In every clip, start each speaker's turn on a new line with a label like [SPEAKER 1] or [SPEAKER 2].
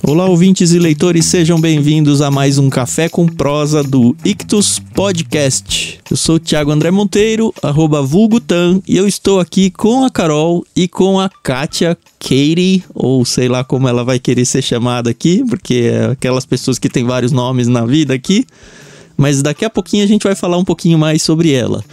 [SPEAKER 1] Olá, ouvintes e leitores, sejam bem-vindos a mais um Café com Prosa do Ictus Podcast. Eu sou o Thiago André Monteiro, arroba vulgutan, e eu estou aqui com a Carol e com a Kátia Katie, ou sei lá como ela vai querer ser chamada aqui, porque é aquelas pessoas que têm vários nomes na vida aqui. Mas daqui a pouquinho a gente vai falar um pouquinho mais sobre ela.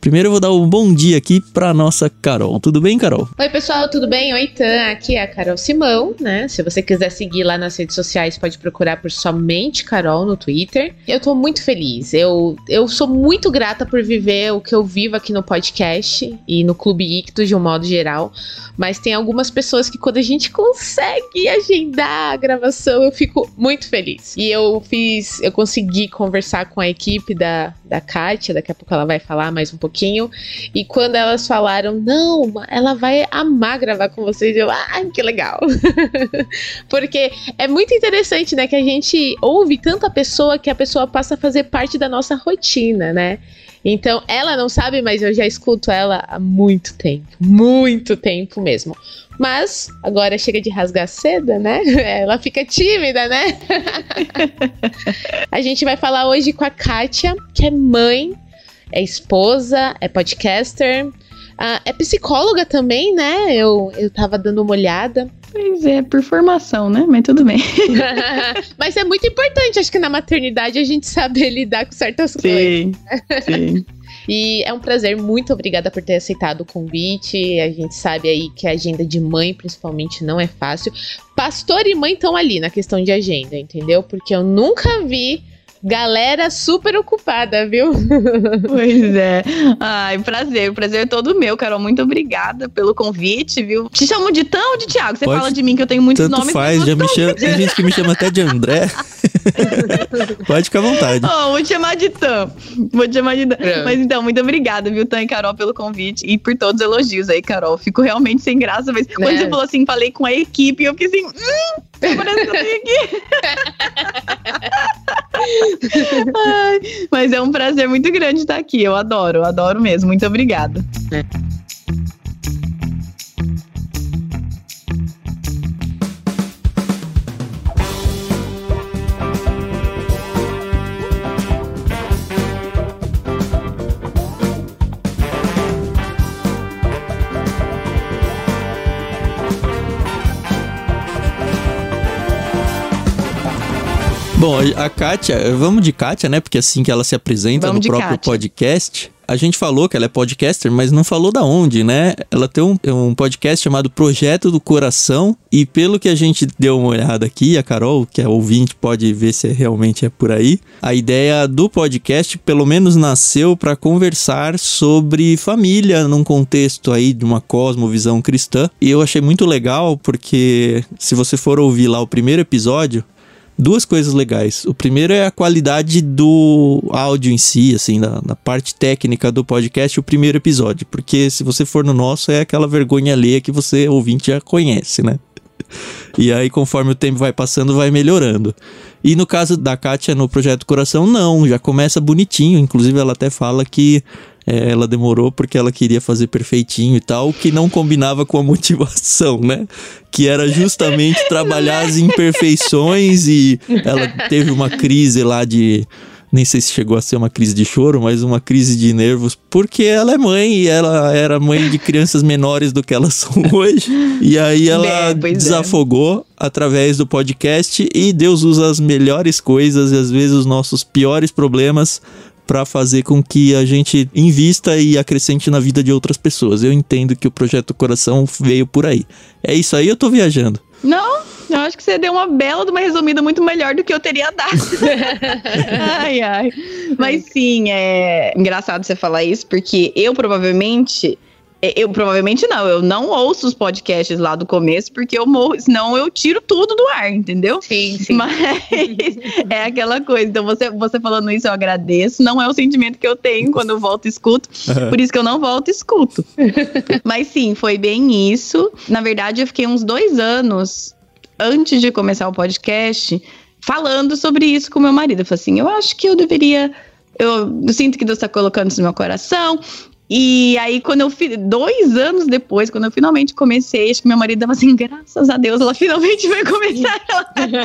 [SPEAKER 1] Primeiro eu vou dar um bom dia aqui para nossa Carol. Tudo bem, Carol?
[SPEAKER 2] Oi, pessoal, tudo bem? Oi, Tan. Aqui é a Carol Simão, né? Se você quiser seguir lá nas redes sociais, pode procurar por somente Carol no Twitter. Eu tô muito feliz. Eu, eu sou muito grata por viver o que eu vivo aqui no podcast e no Clube Ictus de um modo geral. Mas tem algumas pessoas que quando a gente consegue agendar a gravação, eu fico muito feliz. E eu fiz, eu consegui conversar com a equipe da, da Kátia, daqui a pouco ela vai falar mais um pouquinho. E quando elas falaram, não, ela vai amar gravar com vocês, eu, ah, que legal. Porque é muito interessante, né, que a gente ouve tanta pessoa que a pessoa passa a fazer parte da nossa rotina, né? Então, ela não sabe, mas eu já escuto ela há muito tempo. Muito tempo mesmo. Mas agora chega de rasgar seda, né? Ela fica tímida, né? a gente vai falar hoje com a Kátia, que é mãe, é esposa, é podcaster, uh, é psicóloga também, né? Eu, eu tava dando uma olhada.
[SPEAKER 3] Pois é, por formação, né? Mas tudo bem.
[SPEAKER 2] Mas é muito importante, acho que na maternidade a gente saber lidar com certas
[SPEAKER 3] sim,
[SPEAKER 2] coisas.
[SPEAKER 3] Sim.
[SPEAKER 2] E é um prazer, muito obrigada por ter aceitado o convite. A gente sabe aí que a agenda de mãe, principalmente, não é fácil. Pastor e mãe estão ali na questão de agenda, entendeu? Porque eu nunca vi Galera super ocupada, viu?
[SPEAKER 3] Pois é. Ai, prazer. O prazer é todo meu, Carol. Muito obrigada pelo convite, viu? Te chamo de Tão ou de Tiago? Você Pode, fala de mim que eu tenho muitos
[SPEAKER 1] tanto
[SPEAKER 3] nomes.
[SPEAKER 1] faz, já me chama, tem gente que me chama até de André. Pode ficar à vontade.
[SPEAKER 3] Oh, vou te chamar de Tam. Vou te chamar de Tam. É. Mas então, muito obrigada, viu, Tam e Carol, pelo convite e por todos os elogios aí, Carol. Fico realmente sem graça, mas quando é. você falou assim, falei com a equipe, eu fiquei assim, hum, aqui. Ai, mas é um prazer muito grande estar aqui. Eu adoro, adoro mesmo. Muito obrigada. É.
[SPEAKER 1] Bom, a Kátia, vamos de Kátia, né? Porque é assim que ela se apresenta vamos no próprio Kátia. podcast. A gente falou que ela é podcaster, mas não falou da onde, né? Ela tem um, um podcast chamado Projeto do Coração. E pelo que a gente deu uma olhada aqui, a Carol, que é ouvinte, pode ver se realmente é por aí. A ideia do podcast, pelo menos, nasceu para conversar sobre família num contexto aí de uma cosmovisão cristã. E eu achei muito legal porque se você for ouvir lá o primeiro episódio, duas coisas legais. O primeiro é a qualidade do áudio em si, assim, da, parte técnica do podcast, o primeiro episódio. Porque se você for no nosso, é aquela vergonha alheia que você, ouvinte, já conhece, né? E aí, conforme o tempo vai passando, vai melhorando. E no caso da Kátia no Projeto Coração, não, já começa bonitinho. Inclusive, ela até fala que é, ela demorou porque ela queria fazer perfeitinho e tal, que não combinava com a motivação, né? Que era justamente trabalhar as imperfeições e ela teve uma crise lá de nem sei se chegou a ser uma crise de choro, mas uma crise de nervos, porque ela é mãe e ela era mãe de crianças menores do que elas são hoje. E aí ela é, desafogou é. através do podcast e Deus usa as melhores coisas e às vezes os nossos piores problemas para fazer com que a gente invista e acrescente na vida de outras pessoas. Eu entendo que o projeto Coração veio por aí. É isso aí, eu tô viajando.
[SPEAKER 3] Não, eu acho que você deu uma bela de uma resumida muito melhor do que eu teria dado. ai, ai. Mas sim, é engraçado você falar isso, porque eu provavelmente eu provavelmente não, eu não ouço os podcasts lá do começo, porque eu morro, senão eu tiro tudo do ar, entendeu?
[SPEAKER 2] Sim, sim.
[SPEAKER 3] Mas é aquela coisa. Então, você, você falando isso, eu agradeço. Não é o sentimento que eu tenho quando eu volto e escuto. Por isso que eu não volto e escuto. Mas sim, foi bem isso. Na verdade, eu fiquei uns dois anos antes de começar o podcast falando sobre isso com meu marido. Eu falei assim: eu acho que eu deveria. Eu, eu sinto que Deus está colocando isso no meu coração E aí, quando eu fiz, dois anos depois, quando eu finalmente comecei, acho que meu marido dava assim, graças a Deus, ela finalmente vai começar.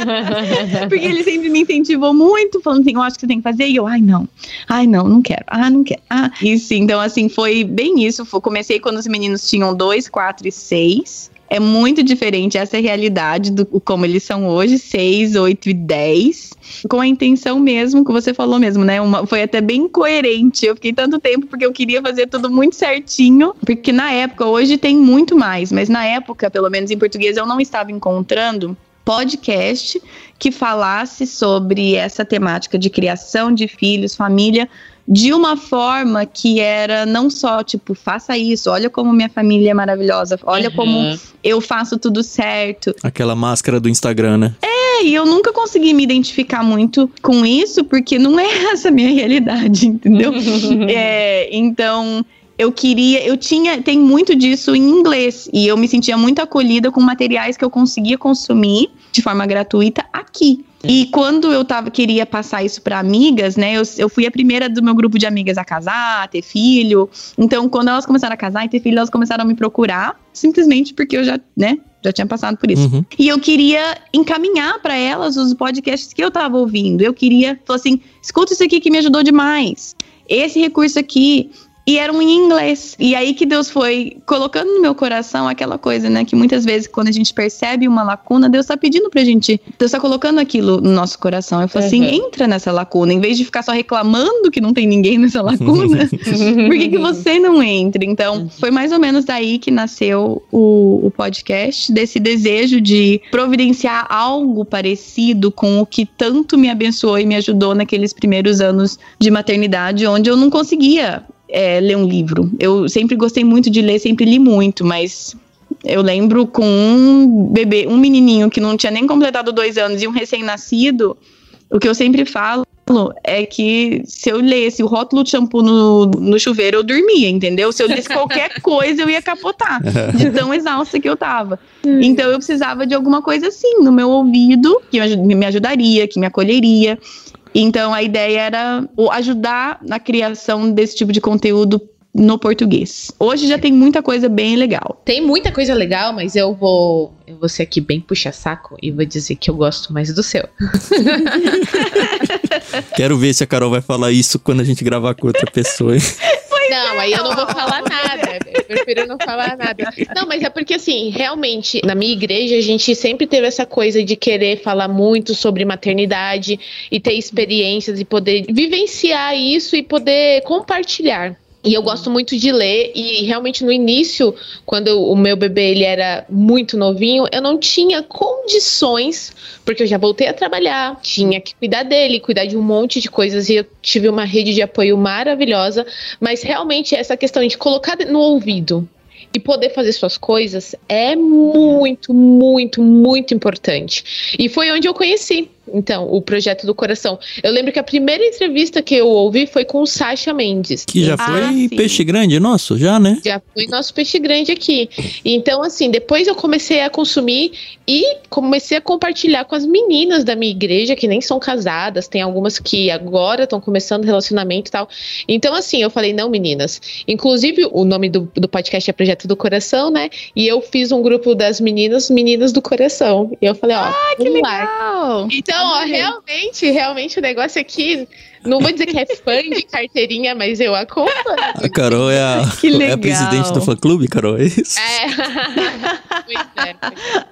[SPEAKER 3] Porque ele sempre me incentivou muito, falando assim, eu acho que você tem que fazer. E eu, ai, não, ai, não, não quero, ah, não quero. Ah, isso, então, assim, foi bem isso. Comecei quando os meninos tinham dois, quatro e seis. É muito diferente essa realidade do como eles são hoje, 6, 8 e 10, com a intenção mesmo que você falou mesmo, né? Uma, foi até bem coerente. Eu fiquei tanto tempo porque eu queria fazer tudo muito certinho, porque na época, hoje tem muito mais, mas na época, pelo menos em português, eu não estava encontrando podcast que falasse sobre essa temática de criação de filhos, família, de uma forma que era não só tipo, faça isso, olha como minha família é maravilhosa, olha uhum. como eu faço tudo certo.
[SPEAKER 1] Aquela máscara do Instagram, né?
[SPEAKER 3] É, e eu nunca consegui me identificar muito com isso, porque não é essa a minha realidade, entendeu? é, então, eu queria, eu tinha, tem muito disso em inglês e eu me sentia muito acolhida com materiais que eu conseguia consumir de forma gratuita aqui. E quando eu tava, queria passar isso para amigas, né? Eu, eu fui a primeira do meu grupo de amigas a casar, a ter filho. Então, quando elas começaram a casar e ter filho, elas começaram a me procurar, simplesmente porque eu já, né, já tinha passado por isso. Uhum. E eu queria encaminhar para elas os podcasts que eu tava ouvindo. Eu queria, falar assim, escuta isso aqui que me ajudou demais. Esse recurso aqui e eram em inglês. E aí que Deus foi colocando no meu coração aquela coisa, né? Que muitas vezes, quando a gente percebe uma lacuna, Deus tá pedindo pra gente. Deus tá colocando aquilo no nosso coração. Eu falo assim, uhum. assim: entra nessa lacuna. Em vez de ficar só reclamando que não tem ninguém nessa lacuna, por que, que você não entra? Então, foi mais ou menos daí que nasceu o, o podcast, desse desejo de providenciar algo parecido com o que tanto me abençoou e me ajudou naqueles primeiros anos de maternidade, onde eu não conseguia é, ler um livro. Eu sempre gostei muito de ler, sempre li muito, mas eu lembro com um bebê, um menininho que não tinha nem completado dois anos e um recém-nascido, o que eu sempre falo é que se eu lesse o rótulo de shampoo no, no chuveiro, eu dormia, entendeu? Se eu lesse qualquer coisa, eu ia capotar, de tão exausta que eu tava. Hum. Então eu precisava de alguma coisa assim no meu ouvido, que me ajudaria, que me acolheria. Então a ideia era ajudar na criação desse tipo de conteúdo no português. Hoje já tem muita coisa bem legal.
[SPEAKER 2] Tem muita coisa legal, mas eu vou eu vou ser aqui bem puxa-saco e vou dizer que eu gosto mais do seu.
[SPEAKER 1] Quero ver se a Carol vai falar isso quando a gente gravar com outra pessoa.
[SPEAKER 2] Não, aí eu não vou falar nada. Prefiro não falar nada. Não, mas é porque, assim, realmente, na minha igreja, a gente sempre teve essa coisa de querer falar muito sobre maternidade e ter experiências e poder vivenciar isso e poder compartilhar. E eu gosto muito de ler e realmente no início, quando o meu bebê ele era muito novinho, eu não tinha condições, porque eu já voltei a trabalhar, tinha que cuidar dele, cuidar de um monte de coisas e eu tive uma rede de apoio maravilhosa, mas realmente essa questão de colocar no ouvido e poder fazer suas coisas é muito, muito, muito importante. E foi onde eu conheci então, o projeto do coração. Eu lembro que a primeira entrevista que eu ouvi foi com o Sasha Mendes.
[SPEAKER 1] Que já foi ah, peixe grande nosso, já, né?
[SPEAKER 2] Já foi nosso peixe grande aqui. Então, assim, depois eu comecei a consumir e comecei a compartilhar com as meninas da minha igreja, que nem são casadas, tem algumas que agora estão começando relacionamento e tal. Então, assim, eu falei, não, meninas. Inclusive, o nome do, do podcast é Projeto do Coração, né? E eu fiz um grupo das meninas, Meninas do Coração. E eu falei, ó,
[SPEAKER 3] ah, que legal!
[SPEAKER 2] Então, então, ó, realmente, realmente o negócio aqui, não vou dizer que é fã de carteirinha, mas eu acompanho.
[SPEAKER 1] A Carol é a, que legal. é a presidente do fã clube, Carol, é isso? É.
[SPEAKER 3] é.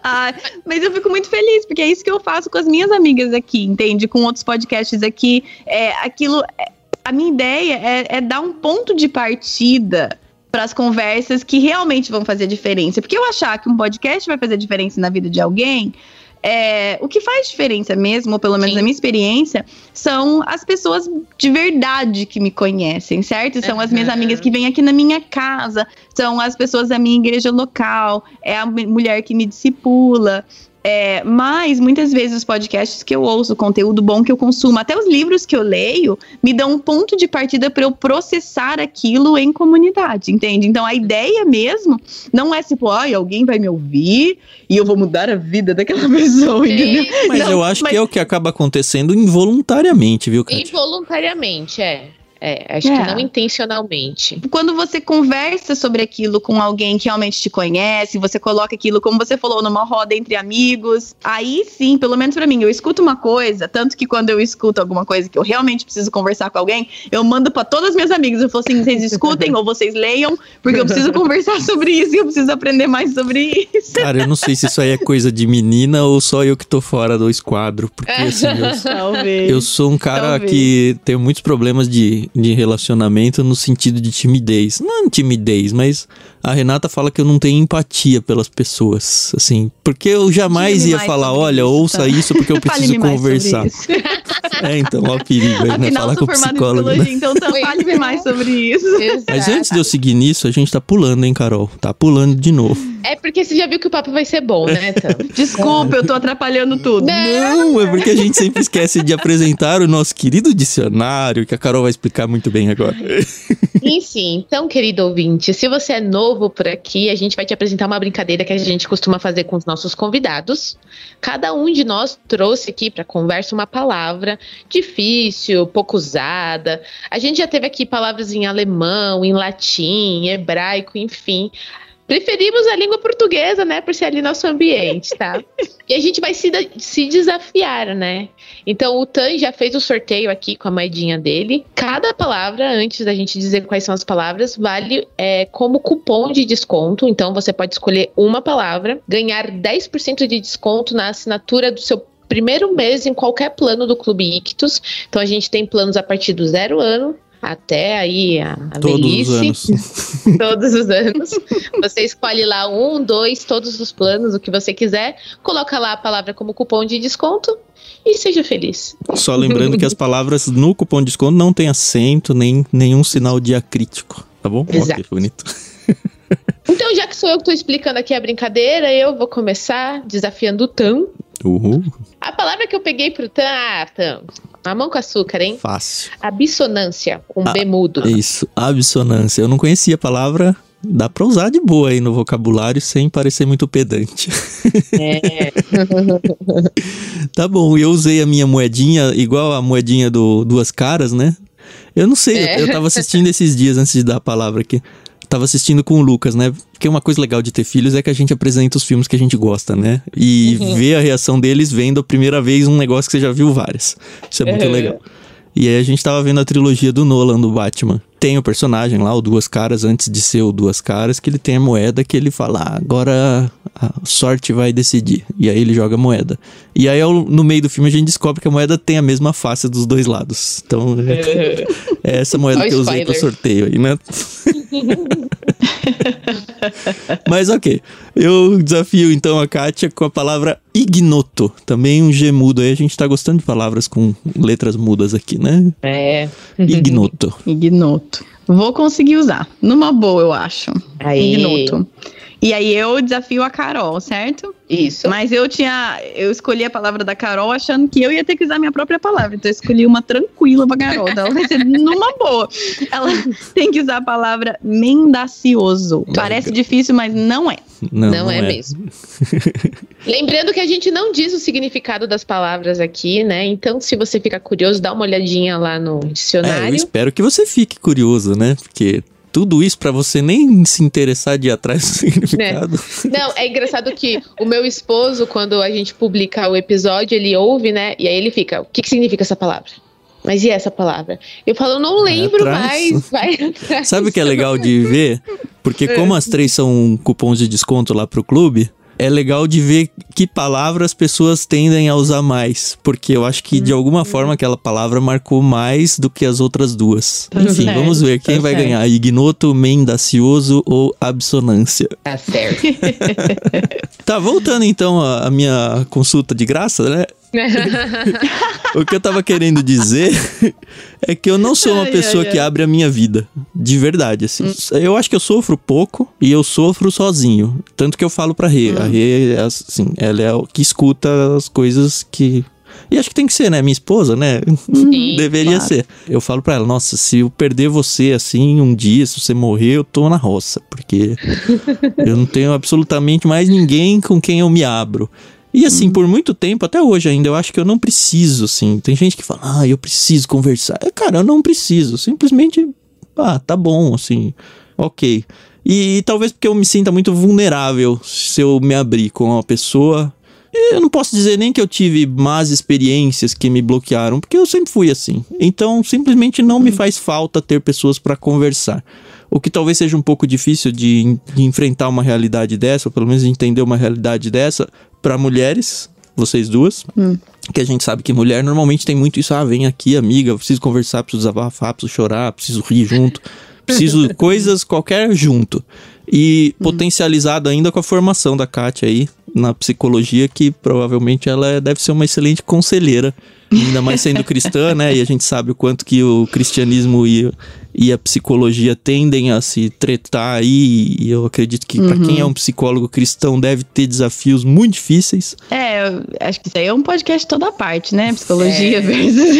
[SPEAKER 3] ah, mas eu fico muito feliz, porque é isso que eu faço com as minhas amigas aqui, entende? Com outros podcasts aqui. É, aquilo. É, a minha ideia é, é dar um ponto de partida para as conversas que realmente vão fazer diferença. Porque eu achar que um podcast vai fazer diferença na vida de alguém é, o que faz diferença mesmo, ou pelo menos Sim. na minha experiência, são as pessoas de verdade que me conhecem, certo? São uhum. as minhas amigas que vêm aqui na minha casa, são as pessoas da minha igreja local, é a mulher que me discipula. É, mas muitas vezes os podcasts que eu ouço, o conteúdo bom que eu consumo, até os livros que eu leio, me dão um ponto de partida para eu processar aquilo em comunidade, entende? Então a ideia mesmo não é tipo, ai, alguém vai me ouvir e eu vou mudar a vida daquela pessoa, entendeu?
[SPEAKER 1] Mas
[SPEAKER 3] não,
[SPEAKER 1] eu acho mas... que é o que acaba acontecendo involuntariamente, viu, Kátia?
[SPEAKER 2] Involuntariamente, é. É, acho é. que não intencionalmente.
[SPEAKER 3] Quando você conversa sobre aquilo com alguém que realmente te conhece, você coloca aquilo, como você falou, numa roda entre amigos, aí sim, pelo menos para mim, eu escuto uma coisa, tanto que quando eu escuto alguma coisa que eu realmente preciso conversar com alguém, eu mando para todas as minhas amigas, eu falo assim, vocês escutem ou vocês leiam, porque eu preciso conversar sobre isso e eu preciso aprender mais sobre isso.
[SPEAKER 1] Cara, eu não sei se isso aí é coisa de menina ou só eu que tô fora do esquadro, porque assim, eu, Talvez. eu sou um cara Talvez. que tem muitos problemas de, de relacionamento no sentido de timidez. Não timidez, mas a Renata fala que eu não tenho empatia pelas pessoas, assim, porque eu jamais ia falar, olha, isso, ouça tá? isso porque eu preciso conversar. É, então, ó perigo aí, né? Falar com o psicólogo. Né?
[SPEAKER 3] Então, então fale mais sobre isso. Exato.
[SPEAKER 1] Mas antes de eu seguir nisso, a gente tá pulando, hein, Carol? Tá pulando de novo.
[SPEAKER 2] É porque você já viu que o papo vai ser bom, né,
[SPEAKER 3] Desculpa, eu tô atrapalhando tudo.
[SPEAKER 1] Não, é porque a gente sempre esquece de apresentar o nosso querido dicionário, que a Carol vai explicar muito bem agora.
[SPEAKER 2] Sim, sim. Então, querido ouvinte, se você é novo por aqui, a gente vai te apresentar uma brincadeira que a gente costuma fazer com os nossos convidados. Cada um de nós trouxe aqui para conversa uma palavra difícil, pouco usada. A gente já teve aqui palavras em alemão, em latim, em hebraico, enfim. Preferimos a língua portuguesa, né? Por ser ali nosso ambiente, tá? e a gente vai se, se desafiar, né? Então o Tan já fez o sorteio aqui com a moedinha dele. Cada palavra, antes da gente dizer quais são as palavras, vale é, como cupom de desconto. Então você pode escolher uma palavra, ganhar 10% de desconto na assinatura do seu primeiro mês em qualquer plano do Clube Ictus. Então a gente tem planos a partir do zero ano, até aí a, a todos velhice. Os anos. todos os anos. Você escolhe lá um, dois, todos os planos, o que você quiser, coloca lá a palavra como cupom de desconto e seja feliz.
[SPEAKER 1] Só lembrando que as palavras no cupom de desconto não tem acento, nem nenhum sinal diacrítico, tá bom?
[SPEAKER 2] Exato. Ok, bonito. Então, já que sou eu que estou explicando aqui a brincadeira, eu vou começar desafiando o Tam.
[SPEAKER 1] Uhul.
[SPEAKER 2] A palavra que eu peguei pro Tam, ah, Tam, Mamão com açúcar, hein?
[SPEAKER 1] Fácil.
[SPEAKER 2] Abissonância, com ah, B mudo.
[SPEAKER 1] Isso, abissonância. Eu não conhecia a palavra. Dá pra usar de boa aí no vocabulário sem parecer muito pedante. É. tá bom, eu usei a minha moedinha igual a moedinha do Duas Caras, né? Eu não sei, é. eu tava assistindo esses dias antes de dar a palavra aqui tava assistindo com o Lucas, né? Porque uma coisa legal de ter filhos é que a gente apresenta os filmes que a gente gosta, né? E uhum. ver a reação deles vendo a primeira vez um negócio que você já viu várias. Isso é muito uhum. legal. E aí a gente tava vendo a trilogia do Nolan do Batman. Tem o personagem lá, o Duas Caras, antes de ser o Duas Caras, que ele tem a moeda que ele fala, ah, agora a sorte vai decidir. E aí ele joga a moeda. E aí no meio do filme a gente descobre que a moeda tem a mesma face dos dois lados. Então é, é essa moeda que eu usei para sorteio aí, né? Mas ok. Eu desafio então a Kátia com a palavra ignoto. Também um G mudo aí. A gente tá gostando de palavras com letras mudas aqui, né?
[SPEAKER 2] É.
[SPEAKER 1] Ignoto.
[SPEAKER 3] ignoto. Vou conseguir usar. Numa boa, eu acho. Aí. Ignoto. E aí eu desafio a Carol, certo?
[SPEAKER 2] Isso.
[SPEAKER 3] Mas eu tinha. Eu escolhi a palavra da Carol achando que eu ia ter que usar minha própria palavra. Então eu escolhi uma tranquila pra Carol. Então ela vai ser numa boa. Ela tem que usar a palavra mendacioso. Parece difícil, mas não é.
[SPEAKER 2] Não, não, não é, é, mesmo. Lembrando que a gente não diz o significado das palavras aqui, né? Então, se você fica curioso, dá uma olhadinha lá no dicionário. É, eu
[SPEAKER 1] espero que você fique curioso, né? Porque tudo isso para você nem se interessar de ir atrás do significado.
[SPEAKER 2] É. Não, é engraçado que o meu esposo, quando a gente publica o episódio, ele ouve, né? E aí ele fica: o que, que significa essa palavra? Mas e essa palavra? Eu falo, não lembro mais. Vai
[SPEAKER 1] Sabe o que é legal de ver? Porque como as três são cupons de desconto lá pro clube, é legal de ver que palavras as pessoas tendem a usar mais. Porque eu acho que de alguma uhum. forma aquela palavra marcou mais do que as outras duas. Tá Enfim, certo, vamos ver quem tá vai certo. ganhar: ignoto, mendacioso ou absonância.
[SPEAKER 2] Tá certo.
[SPEAKER 1] tá, voltando então à minha consulta de graça, né? o que eu tava querendo dizer é que eu não sou uma ai, pessoa ai, ai. que abre a minha vida. De verdade, assim. Hum. Eu acho que eu sofro pouco e eu sofro sozinho. Tanto que eu falo pra Rê. Hum. A Rê, é assim, ela é o que escuta as coisas que e acho que tem que ser, né? Minha esposa, né? Sim, Deveria claro. ser. Eu falo pra ela, nossa, se eu perder você assim um dia, se você morrer, eu tô na roça. Porque eu não tenho absolutamente mais ninguém com quem eu me abro. E assim, por muito tempo, até hoje ainda, eu acho que eu não preciso, assim. Tem gente que fala, ah, eu preciso conversar. Cara, eu não preciso. Simplesmente, ah, tá bom, assim, ok. E, e talvez porque eu me sinta muito vulnerável se eu me abrir com uma pessoa. Eu não posso dizer nem que eu tive más experiências que me bloquearam, porque eu sempre fui assim. Então, simplesmente não me faz falta ter pessoas para conversar. O que talvez seja um pouco difícil de, de enfrentar uma realidade dessa, ou pelo menos entender uma realidade dessa, para mulheres, vocês duas. Hum. Que a gente sabe que mulher normalmente tem muito isso. Ah, vem aqui, amiga, preciso conversar, preciso desabafar, preciso chorar, preciso rir junto. Preciso coisas qualquer junto. E hum. potencializado ainda com a formação da Kátia aí na psicologia, que provavelmente ela é, deve ser uma excelente conselheira ainda mais sendo cristã, né? E a gente sabe o quanto que o cristianismo e, e a psicologia tendem a se tretar aí. E eu acredito que uhum. para quem é um psicólogo cristão deve ter desafios muito difíceis.
[SPEAKER 3] É, acho que isso aí é um podcast toda parte, né? Psicologia é. versus.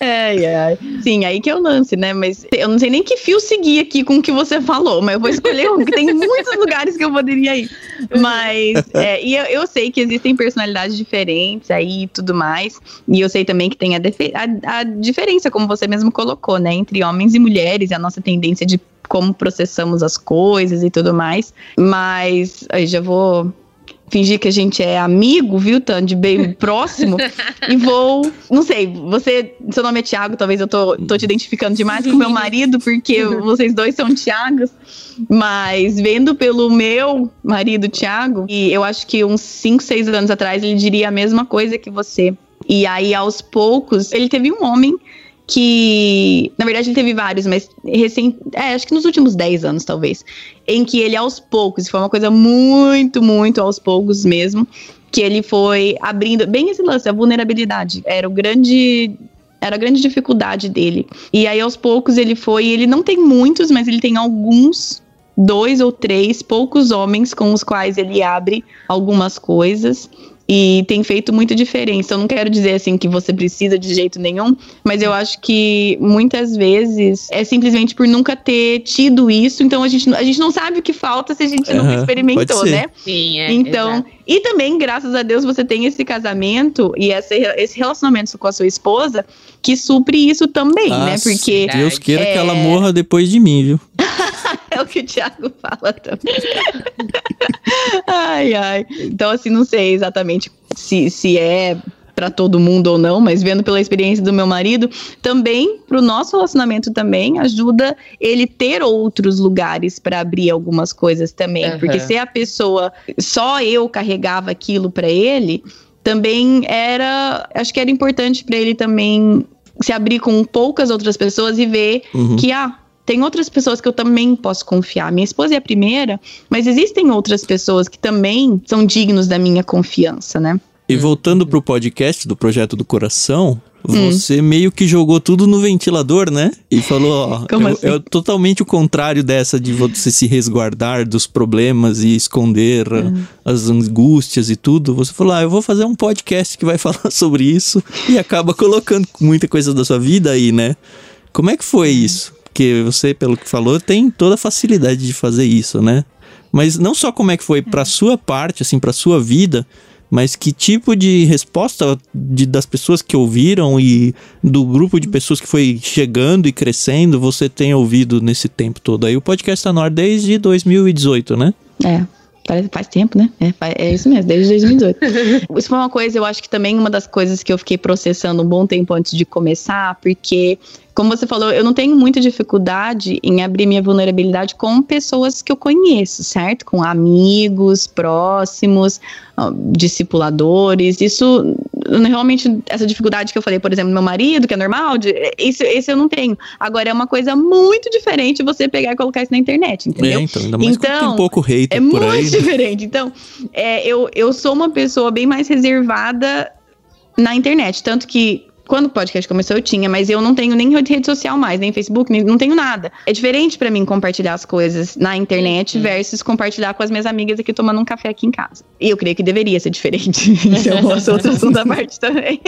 [SPEAKER 3] é, é. Sim, aí que é o lance, né? Mas eu não sei nem que fio seguir aqui com o que você falou, mas eu vou escolher um, que tem muitos lugares que eu poderia ir. Mas, é, e eu, eu sei que existem personalidades diferentes aí e tudo mais. E eu sei também que tem a, a, a diferença, como você mesmo colocou, né, entre homens e mulheres, e a nossa tendência de como processamos as coisas e tudo mais. Mas aí já vou fingir que a gente é amigo, viu, Tan, de bem próximo, e vou, não sei, você, seu nome é Tiago, talvez eu tô, tô te identificando demais com meu marido, porque vocês dois são Tiagos, mas vendo pelo meu marido, Tiago, e eu acho que uns 5, 6 anos atrás ele diria a mesma coisa que você. E aí, aos poucos, ele teve um homem que, na verdade, ele teve vários, mas recém, é, acho que nos últimos 10 anos, talvez, em que ele aos poucos, foi uma coisa muito, muito aos poucos mesmo, que ele foi abrindo, bem esse lance, a vulnerabilidade, era o grande era a grande dificuldade dele. E aí aos poucos ele foi, ele não tem muitos, mas ele tem alguns dois ou três poucos homens com os quais ele abre algumas coisas e tem feito muita diferença. Eu não quero dizer assim que você precisa de jeito nenhum, mas eu acho que muitas vezes é simplesmente por nunca ter tido isso, então a gente, a gente não sabe o que falta se a gente uhum, nunca experimentou, né?
[SPEAKER 2] Sim, é.
[SPEAKER 3] Então, exato. E também, graças a Deus, você tem esse casamento e esse, esse relacionamento com a sua esposa que supre isso também, ah, né? Porque.
[SPEAKER 1] Deus queira é... que ela morra depois de mim, viu?
[SPEAKER 3] é o que o Thiago fala também. ai, ai. Então, assim, não sei exatamente se, se é para todo mundo ou não, mas vendo pela experiência do meu marido, também para o nosso relacionamento também ajuda ele ter outros lugares para abrir algumas coisas também, uhum. porque se a pessoa só eu carregava aquilo para ele, também era, acho que era importante para ele também se abrir com poucas outras pessoas e ver uhum. que ah, tem outras pessoas que eu também posso confiar. Minha esposa é a primeira, mas existem outras pessoas que também são dignos da minha confiança, né?
[SPEAKER 1] E voltando pro podcast do Projeto do Coração, hum. você meio que jogou tudo no ventilador, né? E falou, ó,
[SPEAKER 3] Como assim?
[SPEAKER 1] é totalmente o contrário dessa de você se resguardar dos problemas e esconder hum. as angústias e tudo. Você falou, ah, eu vou fazer um podcast que vai falar sobre isso e acaba colocando muita coisa da sua vida aí, né? Como é que foi hum. isso? Porque você, pelo que falou, tem toda a facilidade de fazer isso, né? Mas não só como é que foi para é. sua parte, assim, para sua vida, mas que tipo de resposta de, das pessoas que ouviram e do grupo de pessoas que foi chegando e crescendo você tem ouvido nesse tempo todo? Aí o podcast está no ar desde 2018, né?
[SPEAKER 3] É. Parece, faz tempo, né? É, é, isso mesmo, desde 2018. isso foi uma coisa, eu acho que também uma das coisas que eu fiquei processando um bom tempo antes de começar, porque como você falou, eu não tenho muita dificuldade em abrir minha vulnerabilidade com pessoas que eu conheço, certo? Com amigos próximos, discipuladores. Isso, realmente, essa dificuldade que eu falei, por exemplo, do meu marido, que é normal, de, isso, esse eu não tenho. Agora, é uma coisa muito diferente você pegar e colocar isso na internet, entendeu?
[SPEAKER 1] É, então, ainda mais então, tem um pouco hater
[SPEAKER 3] É muito aí, né? diferente. Então, é, eu, eu sou uma pessoa bem mais reservada na internet. Tanto que quando o podcast começou, eu tinha, mas eu não tenho nem rede social mais, nem Facebook, nem, não tenho nada. É diferente para mim compartilhar as coisas na internet versus compartilhar com as minhas amigas aqui tomando um café aqui em casa. E eu creio que deveria ser diferente. então, posso outra segunda parte também.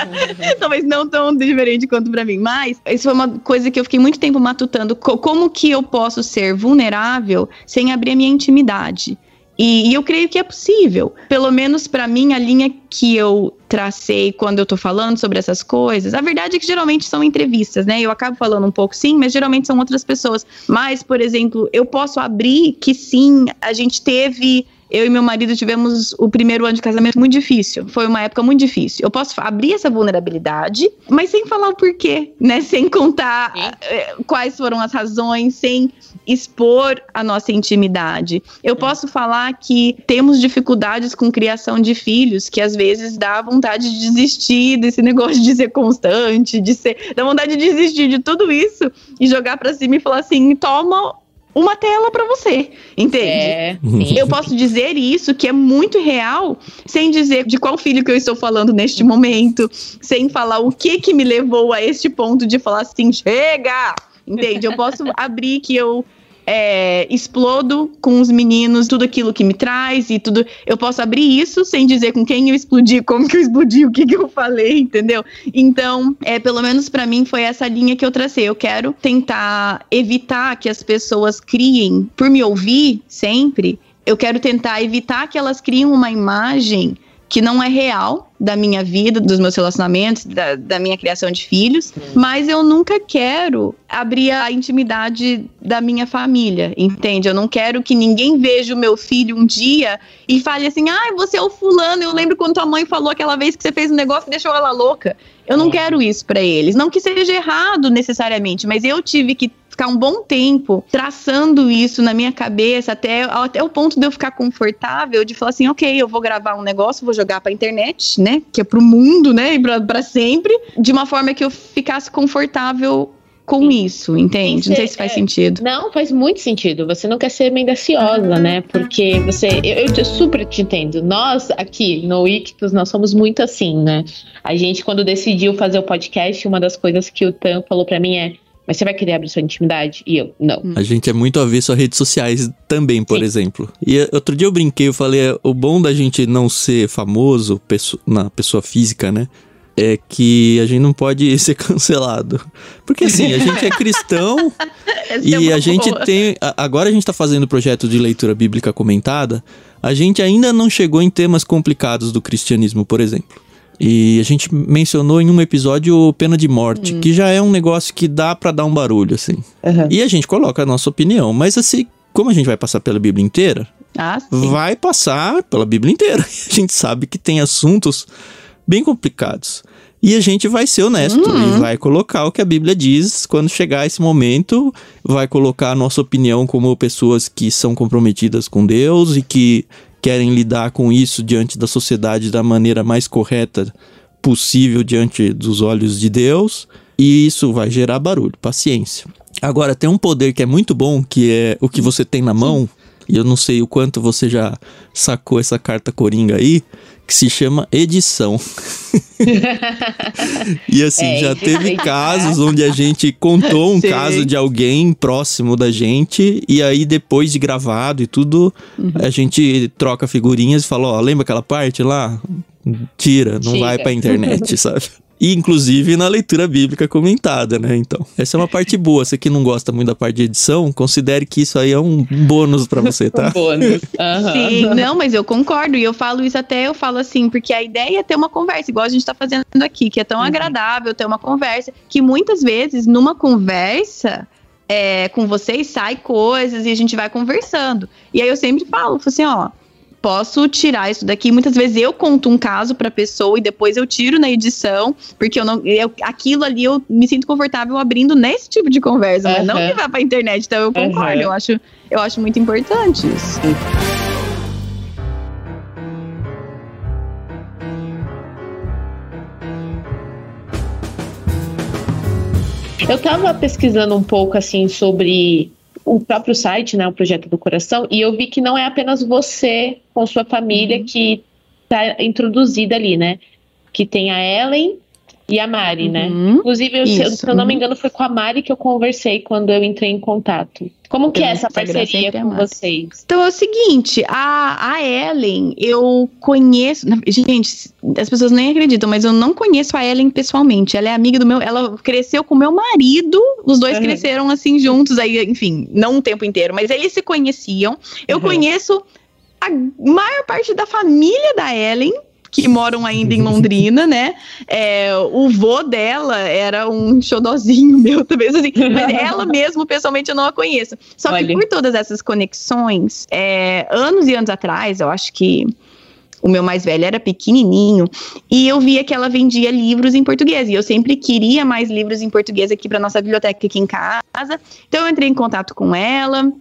[SPEAKER 3] Talvez não tão diferente quanto para mim, mas isso foi uma coisa que eu fiquei muito tempo matutando. Como que eu posso ser vulnerável sem abrir a minha intimidade? E, e eu creio que é possível. Pelo menos para mim, a linha que eu tracei quando eu tô falando sobre essas coisas, a verdade é que geralmente são entrevistas, né? Eu acabo falando um pouco sim, mas geralmente são outras pessoas. Mas, por exemplo, eu posso abrir que sim, a gente teve eu e meu marido tivemos o primeiro ano de casamento muito difícil. Foi uma época muito difícil. Eu posso abrir essa vulnerabilidade, mas sem falar o porquê, né? Sem contar Sim. Eh, quais foram as razões, sem expor a nossa intimidade. Eu posso falar que temos dificuldades com criação de filhos, que às vezes dá vontade de desistir desse negócio de ser constante, de ser, dá vontade de desistir de tudo isso e jogar para cima e falar assim: toma uma tela para você, entende? É, eu posso dizer isso que é muito real, sem dizer de qual filho que eu estou falando neste momento, sem falar o que que me levou a este ponto de falar assim, chega, entende? Eu posso abrir que eu é, explodo com os meninos tudo aquilo que me traz e tudo. Eu posso abrir isso sem dizer com quem eu explodi, como que eu explodi, o que, que eu falei, entendeu? Então, é, pelo menos para mim foi essa linha que eu tracei. Eu quero tentar evitar que as pessoas criem, por me ouvir sempre, eu quero tentar evitar que elas criem uma imagem que não é real da minha vida, dos meus relacionamentos, da, da minha criação de filhos, hum. mas eu nunca quero abrir a intimidade da minha família, entende? Eu não quero que ninguém veja o meu filho um dia e fale assim: ai, ah, você é o fulano, eu lembro quando tua mãe falou aquela vez que você fez um negócio e deixou ela louca. Eu não hum. quero isso para eles. Não que seja errado necessariamente, mas eu tive que ficar um bom tempo traçando isso na minha cabeça, até, até o ponto de eu ficar confortável, de falar assim, ok, eu vou gravar um negócio, vou jogar pra internet, né? Que é pro mundo, né? E pra, pra sempre, de uma forma que eu ficasse confortável com isso, entende? Não sei se faz é, sentido.
[SPEAKER 2] Não, faz muito sentido. Você não quer ser mendaciosa, né? Porque você. Eu, eu super te entendo. Nós, aqui no Ictus, nós somos muito assim, né? A gente, quando decidiu fazer o podcast, uma das coisas que o Tan falou para mim é mas você vai querer abrir sua intimidade? E eu, não.
[SPEAKER 1] A gente é muito avesso a redes sociais também, por Sim. exemplo. E eh, outro dia eu brinquei, eu falei, é, o bom da gente não ser famoso na pessoa física, né? É que a gente não pode ser cancelado. Porque assim, a gente é cristão e é a gente boa. tem. Agora a gente tá fazendo o projeto de leitura bíblica comentada. A gente ainda não chegou em temas complicados do cristianismo, por exemplo. E a gente mencionou em um episódio pena de morte, hum. que já é um negócio que dá para dar um barulho, assim. Uhum. E a gente coloca a nossa opinião. Mas assim, como a gente vai passar pela Bíblia inteira, ah, vai passar pela Bíblia inteira. A gente sabe que tem assuntos bem complicados. E a gente vai ser honesto uhum. e vai colocar o que a Bíblia diz quando chegar esse momento, vai colocar a nossa opinião como pessoas que são comprometidas com Deus e que querem lidar com isso diante da sociedade da maneira mais correta possível diante dos olhos de Deus, e isso vai gerar barulho, paciência. Agora, tem um poder que é muito bom, que é o que você tem na mão, e eu não sei o quanto você já sacou essa carta coringa aí, que se chama edição. e assim, é, já teve casos onde a gente contou um Sim. caso de alguém próximo da gente, e aí depois de gravado e tudo, uhum. a gente troca figurinhas e fala: Ó, lembra aquela parte lá? Tira, não Tira. vai pra internet, sabe? E inclusive na leitura bíblica comentada, né? Então, essa é uma parte boa. Você que não gosta muito da parte de edição, considere que isso aí é um bônus para você, tá? um
[SPEAKER 3] bônus. Uhum. Sim, não, mas eu concordo. E eu falo isso até, eu falo assim, porque a ideia é ter uma conversa, igual a gente tá fazendo aqui, que é tão uhum. agradável ter uma conversa, que muitas vezes, numa conversa, é, com vocês sai coisas e a gente vai conversando. E aí eu sempre falo, falo assim, ó, posso tirar isso daqui. Muitas vezes eu conto um caso para pessoa e depois eu tiro na edição, porque eu não, eu, aquilo ali eu me sinto confortável abrindo nesse tipo de conversa, uhum. mas não levar para internet. Então eu concordo, uhum. eu acho, eu acho muito importante isso.
[SPEAKER 2] Eu tava pesquisando um pouco assim sobre o próprio site, né, o Projeto do Coração, e eu vi que não é apenas você com sua família uhum. que está introduzida ali, né? Que tem a Ellen e a Mari, né? uhum. né? Inclusive, eu, se eu não me uhum. engano, foi com a Mari que eu conversei quando eu entrei em contato. Como que é essa parceria com vocês?
[SPEAKER 3] Então é o seguinte, a, a Ellen, eu conheço. Gente, as pessoas nem acreditam, mas eu não conheço a Ellen pessoalmente. Ela é amiga do meu. Ela cresceu com meu marido. Os dois uhum. cresceram assim juntos, aí, enfim, não um tempo inteiro, mas eles se conheciam. Eu uhum. conheço a maior parte da família da Ellen que moram ainda em Londrina, né? É, o vô dela era um xodozinho meu também, assim, mas ela mesmo, pessoalmente, eu não a conheço. Só Olha. que por todas essas conexões, é, anos e anos atrás, eu acho que o meu mais velho era pequenininho e eu via que ela vendia livros em português e eu sempre queria mais livros em português aqui para nossa biblioteca aqui em casa. Então eu entrei em contato com ela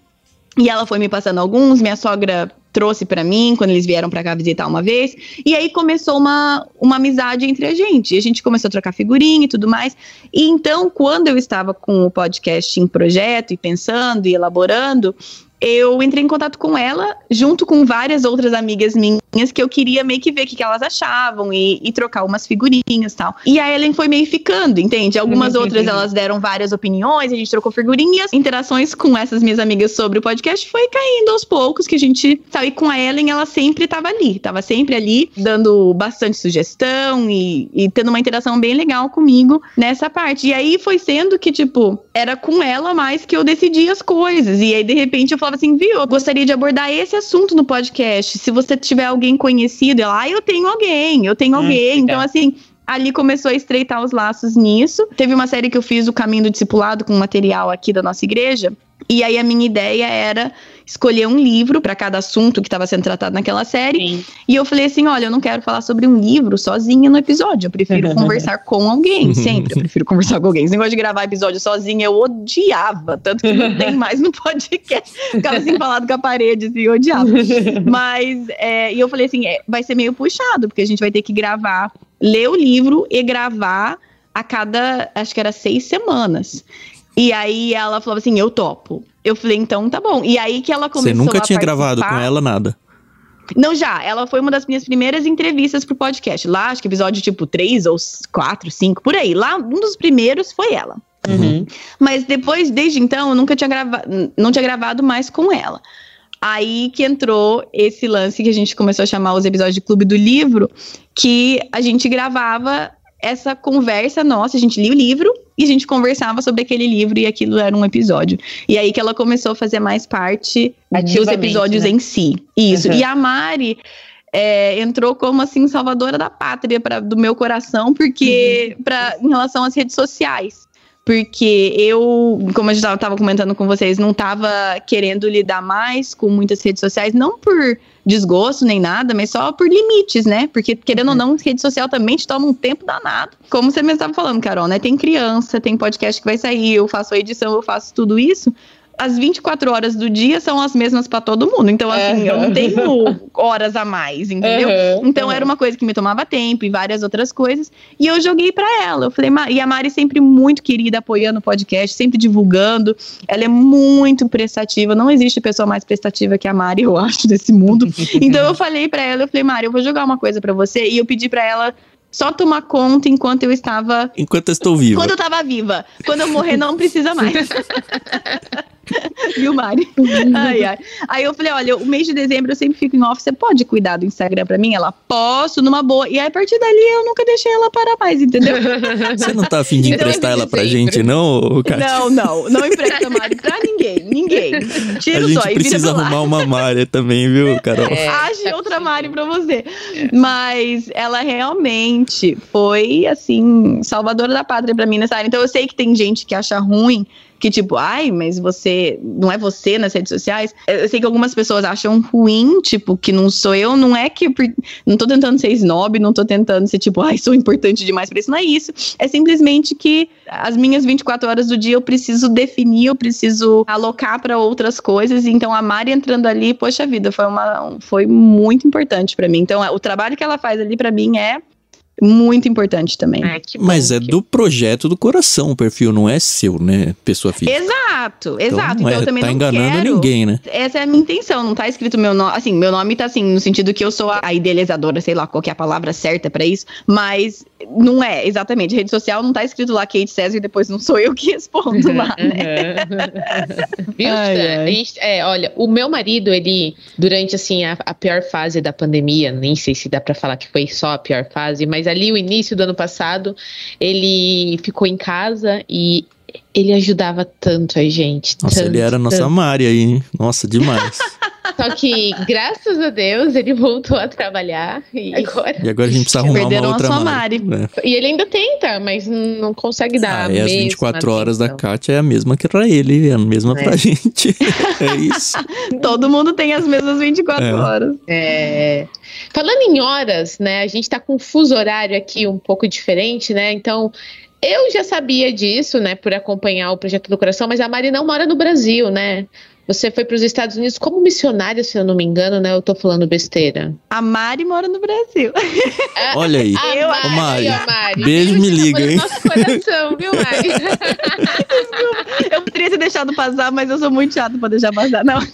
[SPEAKER 3] e ela foi me passando alguns. Minha sogra trouxe para mim quando eles vieram para cá visitar uma vez. E aí começou uma, uma amizade entre a gente. E a gente começou a trocar figurinha e tudo mais. E então, quando eu estava com o podcast em projeto e pensando e elaborando, eu entrei em contato com ela, junto com várias outras amigas minhas, que eu queria meio que ver o que, que elas achavam e, e, trocar umas figurinhas e tal. E a Ellen foi meio ficando, entende? Algumas outras elas deram várias opiniões, a gente trocou figurinhas, interações com essas minhas amigas sobre o podcast foi caindo aos poucos, que a gente sabe com a Ellen, ela sempre estava ali, estava sempre ali, dando bastante sugestão e, e tendo uma interação bem legal comigo nessa parte. E aí foi sendo que, tipo, era com ela mais que eu decidia as coisas. E aí, de repente, eu falava assim, viu, eu gostaria de abordar esse assunto no podcast. Se você tiver alguém conhecido, ela, ah, eu tenho alguém, eu tenho hum, alguém. Então, assim, ali começou a estreitar os laços nisso. Teve uma série que eu fiz, O Caminho do Discipulado, com material aqui da nossa igreja. E aí a minha ideia era escolher um livro para cada assunto que estava sendo tratado naquela série. Sim. E eu falei assim: olha, eu não quero falar sobre um livro sozinha no episódio. Eu prefiro conversar com alguém, sempre. Eu prefiro conversar com alguém. Esse negócio de gravar episódio sozinha eu odiava. Tanto que não tem mais no podcast. Ficava assim falado com a parede, assim, eu odiava. Mas, é, e eu falei assim: é, vai ser meio puxado, porque a gente vai ter que gravar, ler o livro e gravar a cada, acho que era seis semanas. E aí ela falou assim: eu topo. Eu falei, então tá bom. E aí que ela começou
[SPEAKER 1] Você nunca tinha gravado com ela nada?
[SPEAKER 3] Não, já. Ela foi uma das minhas primeiras entrevistas pro podcast. Lá, acho que episódio tipo 3 ou 4, 5, por aí. Lá, um dos primeiros foi ela. Uhum. Mas depois, desde então, eu nunca tinha gravado, não tinha gravado mais com ela. Aí que entrou esse lance que a gente começou a chamar os episódios de Clube do Livro, que a gente gravava essa conversa nossa, a gente lia o livro e a gente conversava sobre aquele livro e aquilo era um episódio. E aí que ela começou a fazer mais parte dos episódios né? em si. Isso. Uhum. E a Mari é, entrou como assim salvadora da pátria pra, do meu coração, porque uhum. pra, em relação às redes sociais porque eu, como eu já estava comentando com vocês, não estava querendo lidar mais com muitas redes sociais, não por desgosto nem nada, mas só por limites, né? Porque, querendo uhum. ou não, rede social também te toma um tempo danado. Como você mesmo estava falando, Carol, né? Tem criança, tem podcast que vai sair, eu faço a edição, eu faço tudo isso as 24 horas do dia são as mesmas para todo mundo. Então, assim, eu não tenho horas a mais, entendeu? Uhum, então, uhum. era uma coisa que me tomava tempo e várias outras coisas. E eu joguei para ela. Eu falei, e a Mari sempre muito querida, apoiando o podcast, sempre divulgando. Ela é muito prestativa. Não existe pessoa mais prestativa que a Mari, eu acho, desse mundo. então, eu falei para ela, eu falei, Mari, eu vou jogar uma coisa para você. E eu pedi para ela só tomar conta enquanto eu estava.
[SPEAKER 1] Enquanto eu estou viva.
[SPEAKER 3] Quando eu estava viva. Quando eu morrer, não precisa mais. Viu, Mari? ai, ai. Aí eu falei: olha, o mês de dezembro eu sempre fico em off. Você pode cuidar do Instagram pra mim? Ela, posso, numa boa. E aí, a partir dali, eu nunca deixei ela parar mais, entendeu?
[SPEAKER 1] Você não tá afim de então, emprestar ela pra gente, não,
[SPEAKER 3] Kátia? Não, não. Não empresta Mari pra ninguém. Ninguém.
[SPEAKER 1] Tira a gente só precisa arrumar uma Mari também, viu, Carol?
[SPEAKER 3] É. Ache outra Mari pra você. Mas ela realmente foi, assim, salvadora da pátria pra mim nessa área. Então eu sei que tem gente que acha ruim que tipo, ai, mas você não é você nas redes sociais. Eu sei que algumas pessoas acham ruim, tipo, que não sou eu, não é que não tô tentando ser snob, não tô tentando ser tipo, ai, sou importante demais para isso, não é isso. É simplesmente que as minhas 24 horas do dia eu preciso definir, eu preciso alocar para outras coisas. Então a Mari entrando ali, poxa vida, foi uma foi muito importante para mim. Então o trabalho que ela faz ali para mim é muito importante também.
[SPEAKER 1] É, Mas é do projeto do coração o perfil, não é seu, né? Pessoa física.
[SPEAKER 3] Exato, então, exato. Então, é, eu também
[SPEAKER 1] tá
[SPEAKER 3] não
[SPEAKER 1] enganando
[SPEAKER 3] quero.
[SPEAKER 1] ninguém, né?
[SPEAKER 3] Essa é a minha intenção, não tá escrito meu nome. Assim, meu nome tá assim, no sentido que eu sou a idealizadora, sei lá qual é a palavra certa para isso, mas não é, exatamente. Rede social não tá escrito lá Kate César e depois não sou eu que respondo lá, né?
[SPEAKER 2] Viu, ai, ai. Gente, é, olha, o meu marido, ele, durante assim, a, a pior fase da pandemia, nem sei se dá para falar que foi só a pior fase, mas ali o início do ano passado, ele ficou em casa e ele ajudava tanto a gente.
[SPEAKER 1] Nossa,
[SPEAKER 2] tanto,
[SPEAKER 1] ele era a nossa tanto. Mari aí, hein? Nossa, demais.
[SPEAKER 2] Só que, graças a Deus, ele voltou a trabalhar e agora.
[SPEAKER 1] E agora a gente precisa arrumar uma outra Mari.
[SPEAKER 2] Mari. É. E ele ainda tenta, mas não consegue dar. Ah,
[SPEAKER 1] e as 24 horas da Kátia é a mesma que pra ele, é a mesma é. pra gente. é isso.
[SPEAKER 3] Todo mundo tem as mesmas 24 é. horas.
[SPEAKER 2] É. Falando em horas, né? A gente tá com um fuso horário aqui um pouco diferente, né? Então. Eu já sabia disso, né, por acompanhar o Projeto do Coração, mas a Mari não mora no Brasil, né? Você foi para os Estados Unidos como missionária, se eu não me engano, né? Eu tô falando besteira.
[SPEAKER 3] A Mari mora no Brasil.
[SPEAKER 1] Olha aí. A eu, Mari, Mari, a Mari. Beijo, me liga, hein?
[SPEAKER 2] Nosso coração, viu, Mari?
[SPEAKER 3] eu poderia ter deixado passar, mas eu sou muito chata para deixar passar. Não.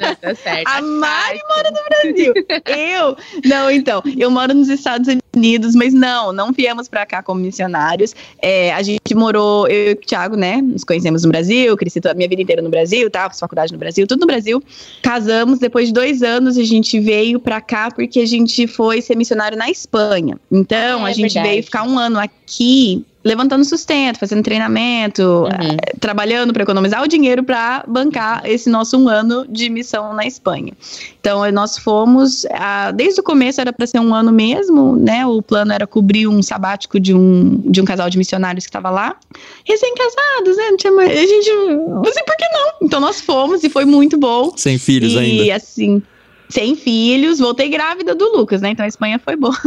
[SPEAKER 2] Não, tá certo. A
[SPEAKER 3] Mari mora no Brasil. Eu? Não, então. Eu moro nos Estados Unidos, mas não, não viemos para cá como missionários. É, a gente morou, eu e o Thiago, né? Nos conhecemos no Brasil, cresci a minha vida inteira no Brasil, tá? Fiz faculdade no Brasil, tudo no Brasil. Casamos, depois de dois anos a gente veio para cá porque a gente foi ser missionário na Espanha. Então, é, a gente verdade. veio ficar um ano aqui levantando sustento, fazendo treinamento, uhum. Eh, trabalhando para economizar o dinheiro para bancar esse nosso um ano de missão na Espanha. Então, eh, nós fomos, desde o começo era para ser um ano mesmo, né? O plano era cobrir um sabático de um, de um casal de missionários que estava lá, recém-casados, né? Não tinha mais, a gente, não sei por que não. Então, nós fomos e foi muito bom.
[SPEAKER 1] Sem filhos
[SPEAKER 3] e,
[SPEAKER 1] ainda.
[SPEAKER 3] E assim, sem filhos, voltei grávida do Lucas, né? Então a Espanha foi boa.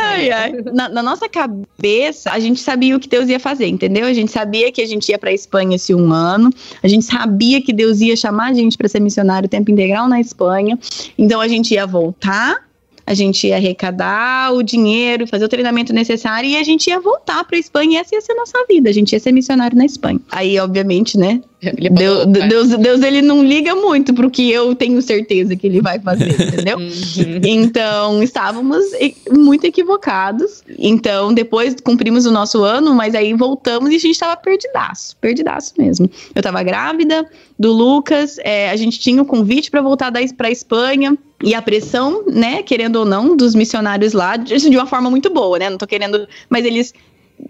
[SPEAKER 3] ai, ai. Na, na, nossa cabeça, a gente sabia o que Deus ia fazer, entendeu? A gente sabia que a gente ia para Espanha esse um ano, a gente sabia que Deus ia chamar a gente para ser missionário tempo integral na Espanha, então a gente ia voltar a gente ia arrecadar o dinheiro, fazer o treinamento necessário e a gente ia voltar para a Espanha e essa ia ser a nossa vida. A gente ia ser missionário na Espanha. Aí, obviamente, né? Deus, Deus, Deus, ele não liga muito pro que eu tenho certeza que ele vai fazer, entendeu? Uhum. então, estávamos muito equivocados. Então, depois cumprimos o nosso ano, mas aí voltamos e a gente estava perdidaço, perdidaço mesmo. Eu estava grávida do Lucas, é, a gente tinha o convite para voltar para Espanha. E a pressão, né, querendo ou não, dos missionários lá, de uma forma muito boa, né? Não tô querendo. Mas eles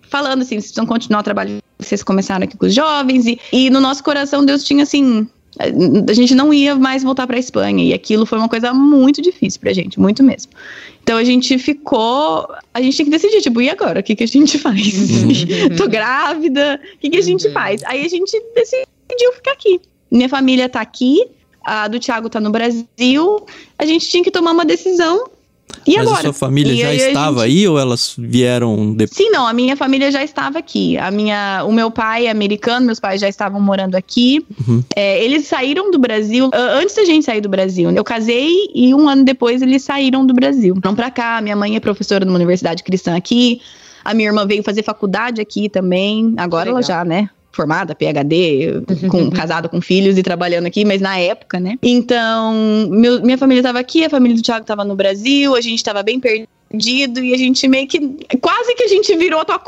[SPEAKER 3] falando assim, vocês precisam continuar o trabalho que vocês começaram aqui com os jovens. E, e no nosso coração, Deus tinha assim. A gente não ia mais voltar para a Espanha. E aquilo foi uma coisa muito difícil pra gente, muito mesmo. Então a gente ficou. A gente tinha que decidir, tipo, e agora? O que, que a gente faz? Uhum. Tô grávida, o que, que a gente uhum. faz? Aí a gente decidiu ficar aqui. Minha família tá aqui, a do Thiago tá no Brasil. A gente tinha que tomar uma decisão e
[SPEAKER 1] Mas
[SPEAKER 3] agora?
[SPEAKER 1] a sua família e já aí estava gente... aí ou elas vieram depois?
[SPEAKER 3] Sim, não, a minha família já estava aqui. A minha, o meu pai é americano, meus pais já estavam morando aqui. Uhum. É, eles saíram do Brasil antes da gente sair do Brasil. Eu casei e um ano depois eles saíram do Brasil. Vão para cá. Minha mãe é professora numa universidade cristã aqui. A minha irmã veio fazer faculdade aqui também. Agora ela já, né? Formada, PhD, com, casada com filhos e trabalhando aqui, mas na época, né? Então, meu, minha família estava aqui, a família do Thiago estava no Brasil, a gente estava bem perdido e a gente meio que. Quase que a gente virou a tua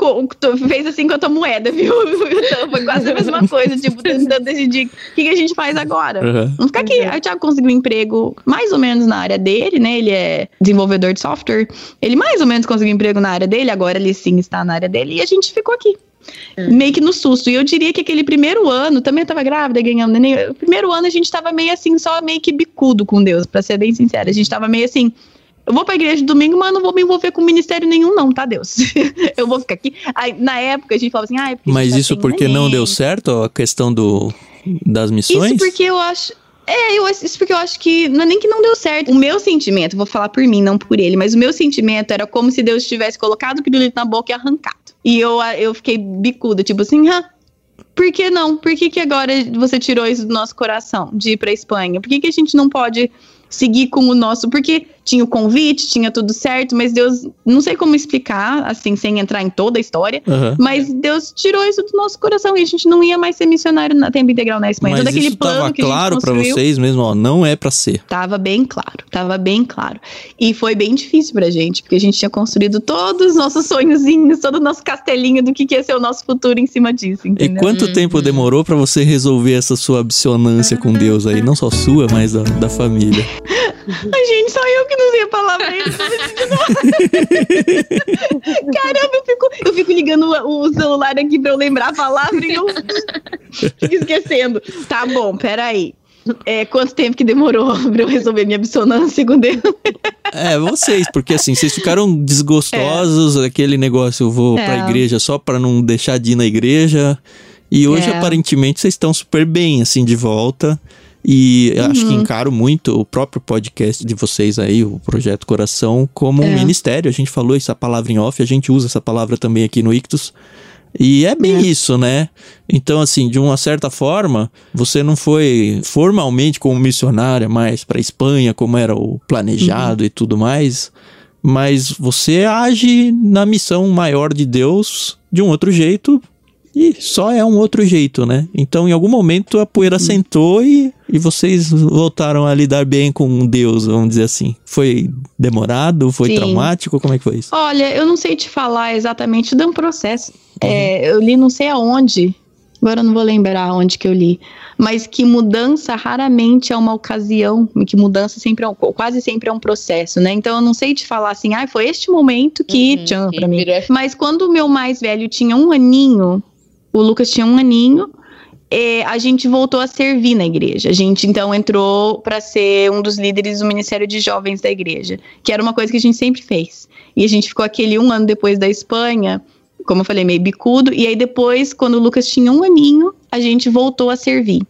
[SPEAKER 3] fez assim com a tua moeda, viu? Então, foi quase a mesma coisa, tipo, tentando decidir o que, que, a gente faz agora. Uhum. Vamos ficar aqui. Aí o Thiago conseguiu um emprego mais ou menos na área dele, né? Ele é desenvolvedor de software. Ele mais ou menos conseguiu um emprego na área dele, agora ele sim está na área dele, e a gente ficou aqui. Hum. Meio que no susto. E eu diria que aquele primeiro ano, também eu tava grávida, ganhando neném. O primeiro ano a gente tava meio assim, só meio que bicudo com Deus, para ser bem sincera. A gente tava meio assim. Eu vou pra igreja domingo, mas não vou me envolver com ministério nenhum, não, tá, Deus? eu vou ficar aqui. Aí, na época, a gente falava assim, ah, é
[SPEAKER 1] Mas tá isso porque neném. não deu certo, a questão do, das missões?
[SPEAKER 3] Isso porque eu acho. É, eu, isso porque eu acho que não é nem que não deu certo. O meu sentimento, vou falar por mim, não por ele, mas o meu sentimento era como se Deus tivesse colocado o pirulito na boca e arrancado. E eu, eu fiquei bicuda, tipo assim, ah, por que não? Por que, que agora você tirou isso do nosso coração de ir pra Espanha? Por que, que a gente não pode seguir com o nosso? Porque tinha o convite, tinha tudo certo, mas Deus, não sei como explicar, assim, sem entrar em toda a história, uhum. mas Deus tirou isso do nosso coração e a gente não ia mais ser missionário na tempo integral na Espanha.
[SPEAKER 1] Mas Todo aquele plano tava que claro para vocês mesmo, ó, não é para ser.
[SPEAKER 3] Tava bem claro, tava bem claro. E foi bem difícil pra gente, porque a gente tinha construído todos os nossos sonhozinhos, todo o nosso castelinho do que, que ia ser o nosso futuro em cima disso, entendeu?
[SPEAKER 1] E quanto uhum. tempo demorou para você resolver essa sua abstinência com Deus aí, não só sua, mas da, da família?
[SPEAKER 3] Ai, gente, só eu que não sei a palavra Caramba, eu fico, eu fico ligando o, celular aqui pra eu lembrar a palavra e eu fico esquecendo. Tá bom, peraí. É, quanto tempo que demorou pra eu resolver minha dissonância com Deus?
[SPEAKER 1] É, vocês, porque assim, vocês ficaram desgostosos, é. aquele negócio, eu vou é. pra igreja só pra não deixar de ir na igreja. E hoje, é. aparentemente, vocês estão super bem, assim, de volta. E uhum. acho que uhum. encaro muito o próprio podcast de vocês aí, o Projeto Coração, como um é. ministério. A gente falou essa palavra em off, a gente usa essa palavra também aqui no Ictus. E é bem é. isso, né? Então, assim, de uma certa forma, você não foi formalmente como missionária mais para Espanha, como era o planejado uhum. e tudo mais, mas você age na missão maior de Deus de um outro jeito e só é um outro jeito, né? Então, em algum momento, a poeira hum. sentou e, e vocês voltaram a lidar bem com Deus, vamos dizer assim. Foi demorado? Foi Sim. traumático? Como é que foi isso?
[SPEAKER 3] Olha, eu não sei te falar exatamente de um processo. Uhum. É, eu li não sei aonde, agora eu não vou lembrar onde que eu li, mas que mudança raramente é uma ocasião, que mudança sempre é um, quase sempre é um processo, né? Então eu não sei te falar assim, ah, foi este momento que uhum, tchan, pra mim. Mas quando o meu mais velho tinha um aninho, o Lucas tinha um aninho, é, a gente voltou a servir na igreja. A gente então entrou para ser um dos líderes do Ministério de Jovens da igreja, que era uma coisa que a gente sempre fez. E a gente ficou aquele um ano depois da Espanha, como eu falei, meio bicudo. E aí depois, quando o Lucas tinha um aninho, a gente voltou a servir.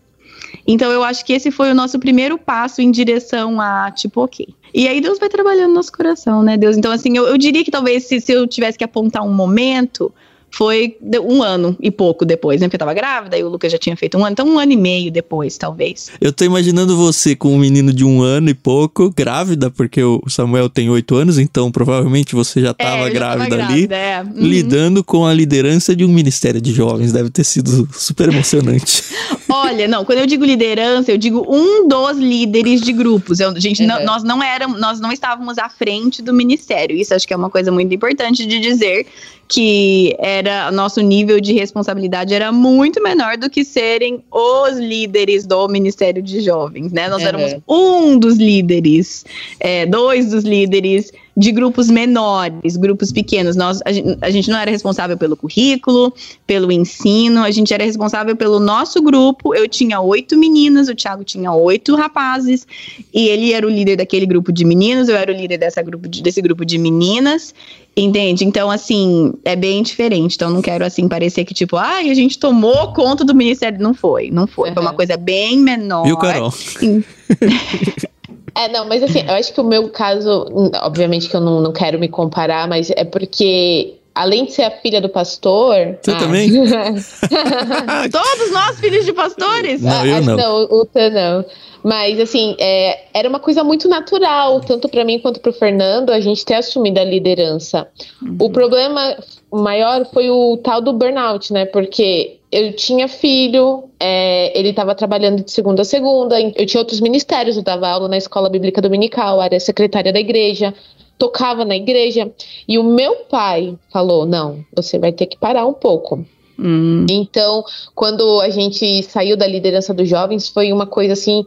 [SPEAKER 3] Então eu acho que esse foi o nosso primeiro passo em direção a, tipo, ok. E aí Deus vai trabalhando no nosso coração, né, Deus? Então, assim, eu, eu diria que talvez se, se eu tivesse que apontar um momento, foi um ano e pouco depois, né? Porque eu tava grávida e o Lucas já tinha feito um ano, então um ano e meio depois, talvez.
[SPEAKER 1] Eu tô imaginando você com um menino de um ano e pouco, grávida, porque o Samuel tem oito anos, então provavelmente você já tava é, grávida, já tava ali, grávida, é. uhum. lidando com a liderança de um ministério de jovens. Deve ter sido super emocionante.
[SPEAKER 3] Olha, não, quando eu digo liderança, eu digo um dos líderes de grupos. Eu, gente, uhum. não, nós não éramos, nós não estávamos à frente do ministério. Isso acho que é uma coisa muito importante de dizer que era nosso nível de responsabilidade era muito menor do que serem os líderes do Ministério de Jovens, né? Nós uhum. éramos um dos líderes, é, dois dos líderes de grupos menores, grupos pequenos. Nós, a gente, a, gente, não era responsável pelo currículo, pelo ensino, a gente era responsável pelo nosso grupo. Eu tinha oito meninas, o Thiago tinha oito rapazes, e ele era o líder daquele grupo de meninos, eu era o líder dessa grupo de, desse grupo de meninas. Entende? Então, assim, é bem diferente. Então, não quero, assim, parecer que, tipo, ai, a gente tomou conta do ministério. Não foi, não foi. Uhum. Foi uma coisa bem menor.
[SPEAKER 1] Viu, Carol?
[SPEAKER 2] É, não, mas assim, eu acho que o meu caso, obviamente que eu não, não quero me comparar, mas é porque além de ser a filha do pastor.
[SPEAKER 1] Você ah, também?
[SPEAKER 3] Todos nós, filhos de pastores?
[SPEAKER 1] Não, eu não. não.
[SPEAKER 2] o Tan não. Mas, assim, é, era uma coisa muito natural, tanto para mim quanto para o Fernando, a gente ter assumido a liderança. Uhum. O problema maior foi o tal do burnout, né? Porque eu tinha filho, é, ele estava trabalhando de segunda a segunda, eu tinha outros ministérios, eu dava aula na escola bíblica dominical, era secretária da igreja, tocava na igreja, e o meu pai falou: não, você vai ter que parar um pouco. Hum. Então, quando a gente saiu da liderança dos jovens, foi uma coisa assim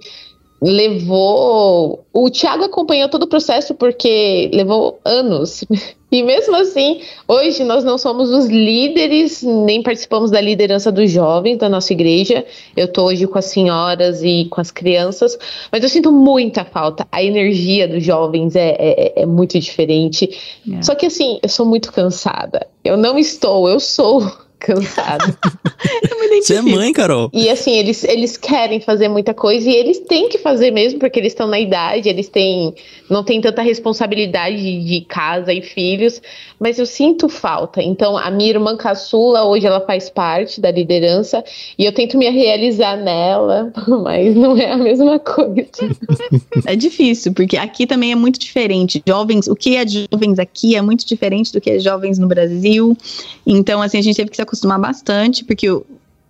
[SPEAKER 2] levou. O Thiago acompanhou todo o processo porque levou anos. E mesmo assim, hoje nós não somos os líderes, nem participamos da liderança dos jovens da nossa igreja. Eu tô hoje com as senhoras e com as crianças, mas eu sinto muita falta. A energia dos jovens é, é, é muito diferente. É. Só que assim, eu sou muito cansada. Eu não estou, eu sou cansado.
[SPEAKER 1] Você é mãe, Carol.
[SPEAKER 2] E assim, eles, eles querem fazer muita coisa e eles têm que fazer mesmo, porque eles estão na idade, eles têm. não têm tanta responsabilidade de, de casa e filhos, mas eu sinto falta. Então, a minha irmã caçula, hoje ela faz parte da liderança e eu tento me realizar nela, mas não é a mesma coisa.
[SPEAKER 3] É difícil, porque aqui também é muito diferente. Jovens, o que é jovens aqui é muito diferente do que é jovens no Brasil. Então, assim, a gente teve que se acostumar bastante, porque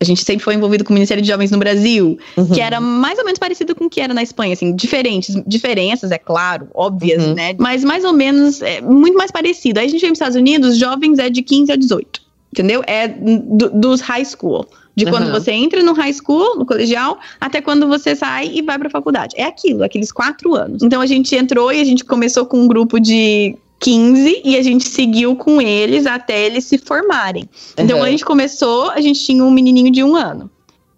[SPEAKER 3] a gente sempre foi envolvido com o Ministério de Jovens no Brasil, uhum. que era mais ou menos parecido com o que era na Espanha, assim, diferentes, diferenças, é claro, óbvias, uhum. né? Mas mais ou menos, é, muito mais parecido. Aí a gente veio para os Estados Unidos, jovens é de 15 a 18. entendeu? É do, dos high school. De quando uhum. você entra no high school, no colegial, até quando você sai e vai pra faculdade. É aquilo, aqueles quatro anos. Então a gente entrou e a gente começou com um grupo de 15 e a gente seguiu com eles até eles se formarem. Então, uhum. Então, quando a gente começou, a gente tinha um menininho de um ano.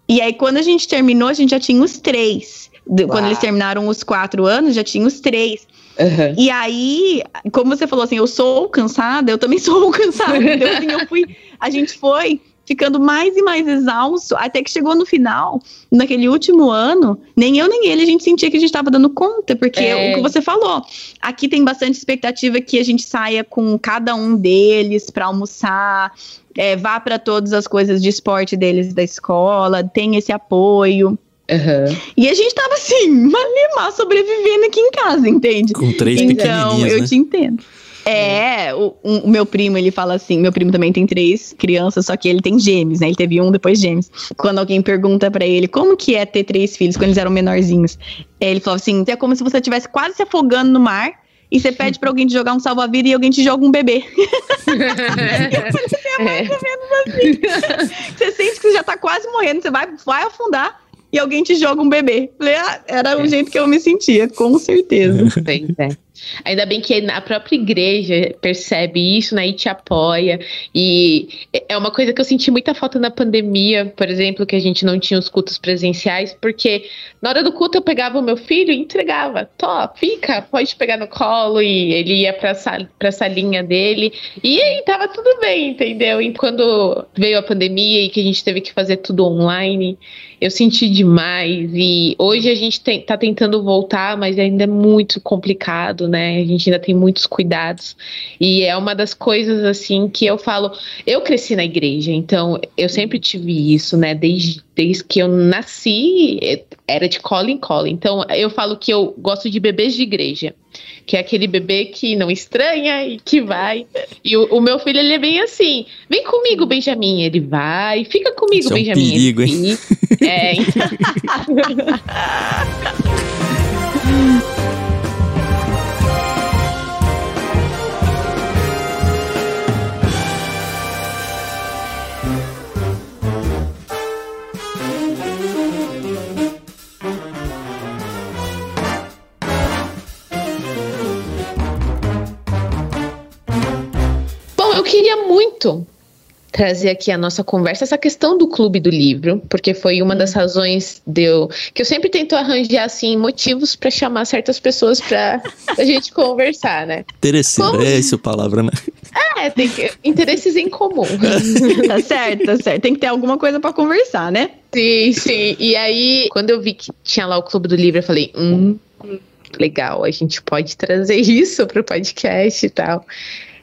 [SPEAKER 3] E aí, quando a gente terminou, a gente já tinha os três. Quando eles terminaram os quatro anos, já tinha os três. Uhum. E aí, como você falou assim, eu sou cansada, eu também sou cansada. Então, assim, eu fui. A gente foi ficando mais e mais exausto, até que chegou no final, naquele último ano, nem eu nem ele a gente sentia que a gente estava dando conta, porque é. o que você falou, aqui tem bastante expectativa que a gente saia com cada um deles para almoçar, é, vá para todas as coisas de esporte deles da escola, tem esse apoio. Uhum. E a gente tava assim, malemar sobrevivendo aqui em casa, entende?
[SPEAKER 1] Com três
[SPEAKER 3] Então, eu
[SPEAKER 1] né?
[SPEAKER 3] te entendo. É, o, um, o, meu primo, ele fala assim, meu primo também tem três crianças, só que ele tem gêmeos, né? Ele teve um, depois gêmeos. Quando alguém pergunta para ele como que é ter três filhos quando eles eram menorzinhos, ele falou assim, é como se você estivesse quase se afogando no mar e você pede para alguém te jogar um salva-vida e alguém te joga um bebê. é mais ou menos assim. Você sente que você já tá quase morrendo, você vai, vai afundar e alguém te joga um bebê. Falei, ah, era o é. jeito que eu me sentia, com certeza.
[SPEAKER 2] Pois é. Ainda bem que a própria igreja percebe isso, né, e te apoia. E é uma coisa que eu senti muita falta na pandemia, por exemplo, que a gente não tinha os cultos presenciais, porque na hora do culto eu pegava o meu filho e entregava. Tó, fica, pode pegar no colo, e ele ia pra, sal, pra salinha dele. E aí tava tudo bem, entendeu? E quando veio a pandemia e que a gente teve que fazer tudo online, eu senti demais. E hoje a gente tem, tá tentando voltar, mas ainda é muito complicado, né? A gente ainda tem muitos cuidados. E é uma das coisas, assim, que eu falo. Eu cresci na igreja, então eu sempre tive isso, né? Desde, desde que eu nasci, era de cola em cola. Então eu falo que eu gosto de bebês de igreja que é aquele bebê que não estranha e que vai. E o, o meu filho, ele é bem assim: vem comigo, Benjamin. Ele vai, fica comigo, Isso Benjamin. É um
[SPEAKER 1] perigo, hein?
[SPEAKER 2] É, então. queria muito trazer aqui a nossa conversa essa questão do clube do livro, porque foi uma das razões deu que eu sempre tento arranjar assim motivos para chamar certas pessoas para a gente conversar, né?
[SPEAKER 1] Interesseiro, Como... é essa a palavra, né?
[SPEAKER 2] É, tem que, interesses em comum.
[SPEAKER 3] tá certo, tá certo. Tem que ter alguma coisa para conversar, né?
[SPEAKER 2] Sim, sim. E aí, quando eu vi que tinha lá o clube do livro, eu falei, hum, legal, a gente pode trazer isso pro podcast e tal.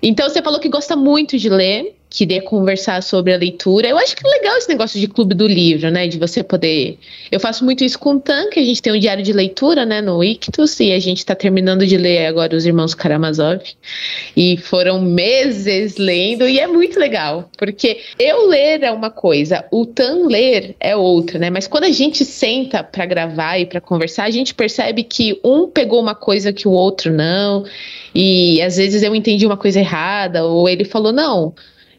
[SPEAKER 2] Então você falou que gosta muito de ler queria conversar sobre a leitura. Eu acho que é legal esse negócio de clube do livro, né? De você poder. Eu faço muito isso com o Tan, que a gente tem um diário de leitura, né? No Ictus, e a gente está terminando de ler agora os Irmãos Karamazov. E foram meses lendo, e é muito legal, porque eu ler é uma coisa, o Tan ler é outra, né? Mas quando a gente senta para gravar e para conversar, a gente percebe que um pegou uma coisa que o outro não. E às vezes eu entendi uma coisa errada, ou ele falou, não,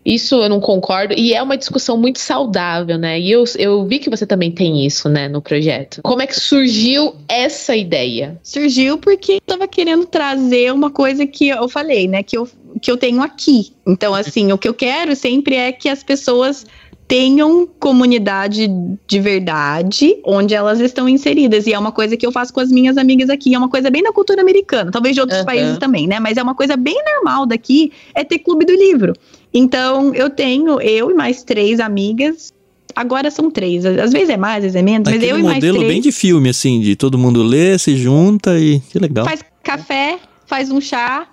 [SPEAKER 2] isso eu não concordo. E é uma discussão muito saudável, né? E eu, eu vi que você também tem isso, né, no projeto. Como é que surgiu essa ideia?
[SPEAKER 3] Surgiu porque eu tava querendo trazer uma coisa que eu falei, né? Que eu, que eu tenho aqui. Então, assim, o que eu quero sempre é que as pessoas tenham comunidade de verdade onde elas estão inseridas. E é uma coisa que eu faço com as minhas amigas aqui. É uma coisa bem da cultura americana, talvez de outros uhum. países também, né? Mas é uma coisa bem normal daqui, é ter clube do livro. Então, eu tenho, eu e mais três amigas. Agora são três, às vezes é mais, às vezes é menos,
[SPEAKER 1] Aquele
[SPEAKER 3] mas eu e mais
[SPEAKER 1] três. modelo bem de filme, assim, de todo mundo lê, se junta e que legal.
[SPEAKER 3] Faz café, faz um chá,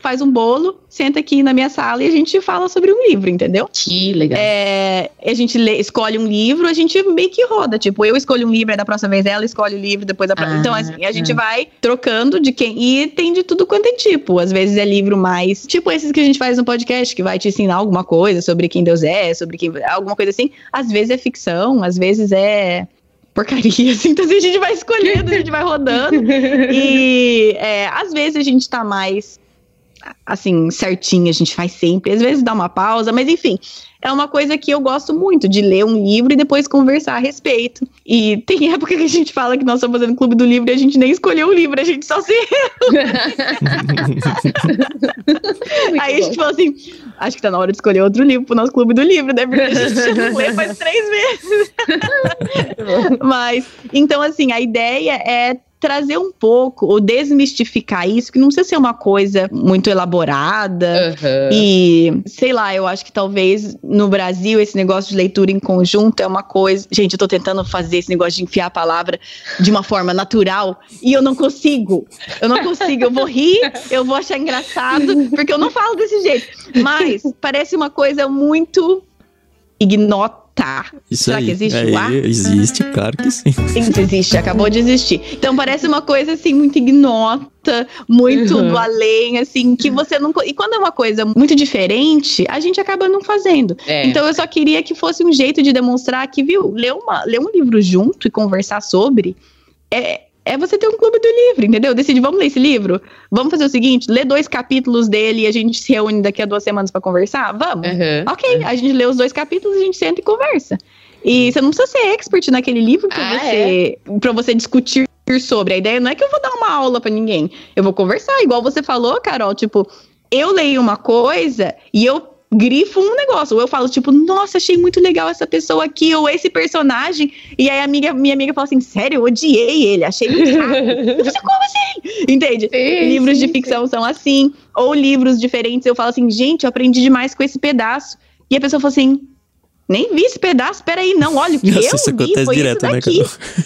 [SPEAKER 3] faz um bolo, senta aqui na minha sala e a gente fala sobre um livro, entendeu?
[SPEAKER 2] Que legal.
[SPEAKER 3] É, a gente lê, escolhe um livro, a gente meio que roda. Tipo, eu escolho um livro, aí da próxima vez ela escolhe o livro, depois a próxima. Ah, então, assim, a gente ah. vai trocando de quem. E tem de tudo quanto é tipo. Às vezes é livro mais. Tipo esses que a gente faz no podcast, que vai te ensinar alguma coisa sobre quem Deus é, sobre quem. alguma coisa assim. Às vezes é ficção, às vezes é porcaria, assim, então assim, a gente vai escolhendo, a gente vai rodando. E é, às vezes a gente tá mais assim, certinha, a gente faz sempre. Às vezes dá uma pausa, mas enfim, é uma coisa que eu gosto muito, de ler um livro e depois conversar a respeito. E tem época que a gente fala que nós estamos fazendo clube do livro e a gente nem escolheu o livro, a gente só se. Aí a gente fala assim: acho que tá na hora de escolher outro livro pro nosso clube do livro, né? Porque a gente não lê faz três meses. Mas, então, assim, a ideia é trazer um pouco, ou desmistificar isso, que não precisa ser uma coisa muito elaborada. Uhum. E, sei lá, eu acho que talvez no Brasil esse negócio de leitura em conjunto é uma coisa. Gente, eu tô tentando fazer esse negócio de enfiar a palavra de uma forma natural e eu não consigo. Eu não consigo. Eu vou rir, eu vou achar engraçado, porque eu não falo desse jeito. Mas parece uma coisa muito ignota Tá.
[SPEAKER 1] Isso Será aí. que existe é, o ar? Existe, claro que sim.
[SPEAKER 3] Sim, existe, acabou de existir. Então parece uma coisa assim muito ignota, muito uhum. do além, assim, que você não. E quando é uma coisa muito diferente, a gente acaba não fazendo. É. Então eu só queria que fosse um jeito de demonstrar que, viu, ler, uma, ler um livro junto e conversar sobre é, é você ter um clube do livro, entendeu? Decide, vamos ler esse livro? Vamos fazer o seguinte, lê dois capítulos dele e a gente se reúne daqui a duas semanas para conversar? Vamos? Uhum. Ok, a gente lê os dois capítulos, a gente senta e conversa. E você não precisa ser expert naquele livro para ah, você, é? Pra você discutir sobre. A ideia não é que eu vou dar uma aula para ninguém. Eu vou conversar, igual você falou, Carol, tipo, eu leio uma coisa e eu grifo um negócio. Ou eu falo, tipo, nossa, achei muito legal essa pessoa aqui, ou esse personagem. E aí a amiga, minha amiga fala assim, sério, eu odiei ele, achei muito eu falei, como assim? Entende? Sim, livros sim, de ficção sim. são assim. Ou livros diferentes, eu falo assim, gente, eu aprendi demais com esse pedaço. E a pessoa fala assim, nem vi esse pedaço, peraí, não, olha o que Nossa, eu isso vi, foi direto, isso né, daqui.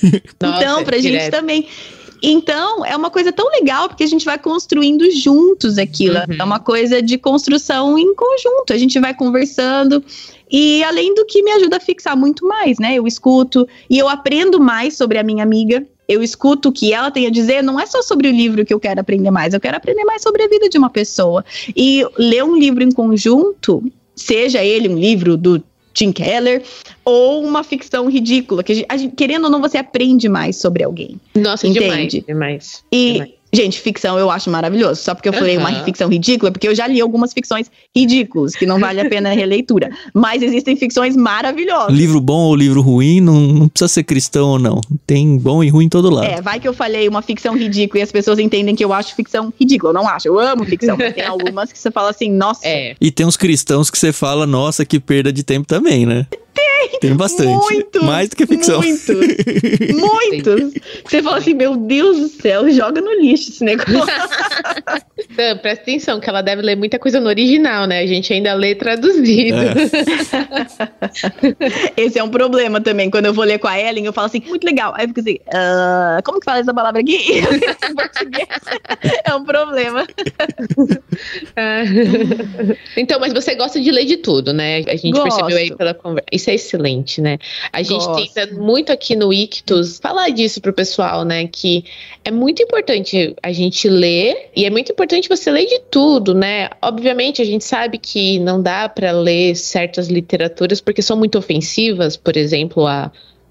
[SPEAKER 3] Né, então, pra gente direto. também. Então, é uma coisa tão legal, porque a gente vai construindo juntos aquilo. Uhum. É uma coisa de construção em conjunto. A gente vai conversando. E além do que me ajuda a fixar muito mais, né? Eu escuto e eu aprendo mais sobre a minha amiga. Eu escuto o que ela tem a dizer, não é só sobre o livro que eu quero aprender mais, eu quero aprender mais sobre a vida de uma pessoa. E ler um livro em conjunto, seja ele um livro do Tim Keller, ou uma ficção ridícula, que a gente, querendo ou não, você aprende mais sobre alguém.
[SPEAKER 2] Nossa, entende? demais, demais.
[SPEAKER 3] E,
[SPEAKER 2] demais.
[SPEAKER 3] Gente, ficção eu acho maravilhoso. Só porque eu falei uhum. uma ficção ridícula, porque eu já li algumas ficções ridículas, que não vale a pena a releitura. Mas existem ficções maravilhosas.
[SPEAKER 1] Livro bom ou livro ruim, não, não, precisa ser cristão ou não. Tem bom e ruim em todo lado.
[SPEAKER 3] É, vai que eu falei uma ficção ridícula e as pessoas entendem que eu acho ficção ridícula. Eu não acho, eu amo ficção. Tem algumas que você fala assim, nossa. É.
[SPEAKER 1] E tem uns cristãos que você fala, nossa, que perda de tempo também, né?
[SPEAKER 3] Tem.
[SPEAKER 1] Tem bastante. Muitos. Mais do que ficção.
[SPEAKER 3] Muitos. muitos. Você fala assim, meu Deus do céu, joga no lixo esse negócio.
[SPEAKER 2] Presta atenção, que ela deve ler muita coisa no original, né? A gente ainda lê traduzido. É.
[SPEAKER 3] esse é um problema também. Quando eu vou ler com a Ellen, eu falo assim, muito legal. Aí eu fico assim, uh, como que fala essa palavra aqui? é um problema.
[SPEAKER 2] então, mas você gosta de ler de tudo, né? A gente Gosto. percebeu aí pela conversa isso é excelente, né? A gente Gosto. tenta muito aqui no Ictus falar disso pro pessoal, né? Que é muito importante a gente ler e é muito importante você ler de tudo, né? Obviamente a gente sabe que não dá para ler certas literaturas porque são muito ofensivas, por exemplo, a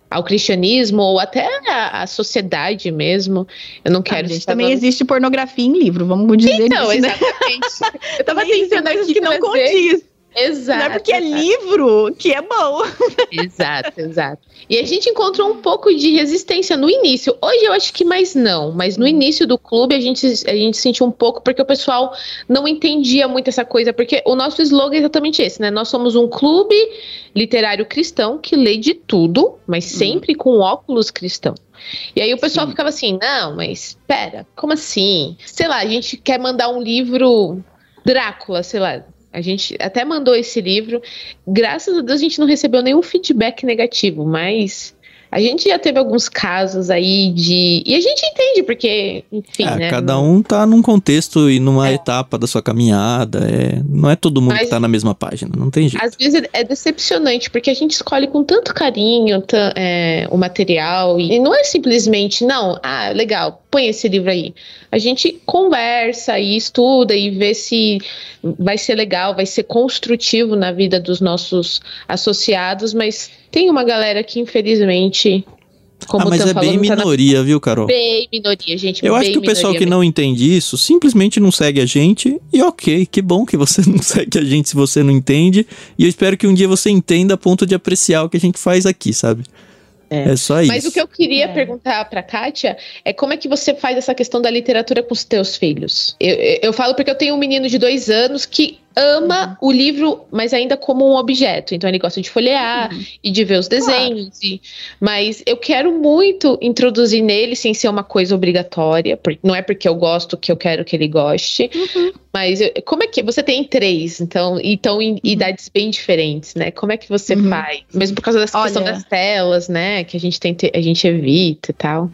[SPEAKER 2] ao cristianismo ou até a, a, sociedade mesmo. Eu não quero. Ah,
[SPEAKER 3] gente, também existe pornografia em livro, vamos dizer
[SPEAKER 2] então, isso, né? exatamente.
[SPEAKER 3] Eu tava pensando aqui que não condiz.
[SPEAKER 2] Exato.
[SPEAKER 3] Não é porque
[SPEAKER 2] é
[SPEAKER 3] livro que é bom.
[SPEAKER 2] Exato, exato. E a gente encontrou um pouco de resistência no início. Hoje eu acho que mais não, mas no início do clube a gente, a gente sentiu um pouco porque o pessoal não entendia muito essa coisa, porque o nosso slogan é exatamente esse, né? Nós somos um clube literário cristão que lê de tudo, mas uhum. sempre com óculos cristão. E aí o pessoal Sim. ficava assim, não, mas espera, como assim? Sei lá, a gente quer mandar um livro Drácula, sei lá, a gente até mandou esse livro. Graças a Deus a gente não recebeu nenhum feedback negativo, mas a gente já teve alguns casos aí de. E a gente entende, porque, enfim. É,
[SPEAKER 1] né? Cada um tá num contexto e numa é. etapa da sua caminhada. É... Não é todo mundo Mas, que tá na mesma página, não tem jeito.
[SPEAKER 2] Às vezes é decepcionante, porque a gente escolhe com tanto carinho é, o material. E não é simplesmente, não, ah, legal, põe esse livro aí. A gente conversa e estuda e vê se vai ser legal, vai ser construtivo na vida dos nossos associados, mas tem uma galera que infelizmente
[SPEAKER 1] Como ah, mas é bem minoria, tá na... viu, Carol?
[SPEAKER 2] Bem minoria, gente.
[SPEAKER 1] Eu acho que o pessoal que não entende isso simplesmente não segue a gente. E ok, que bom que você não segue a gente se você não entende. E eu espero que um dia você entenda a ponto de apreciar o que a gente faz aqui, sabe? É. é só isso.
[SPEAKER 2] Mas o que eu queria é. perguntar pra Kátia é como é que você faz essa questão da literatura com os teus filhos? Eu, eu, eu falo porque eu tenho um menino de dois anos que ama uhum. o livro, mas ainda como um objeto. Então ele gosta de folhear uhum. e de ver os desenhos. Claro. E, mas eu quero muito introduzir nele sem ser uma coisa obrigatória. Não é porque eu gosto que eu quero que ele goste. Uhum. Mas eu, como é que você tem três, então, então em uhum. idades bem diferentes, né? Como é que você uhum. faz? Mesmo por causa dessa Olha, questão das telas, né? Que a gente tem, a gente evita e tal.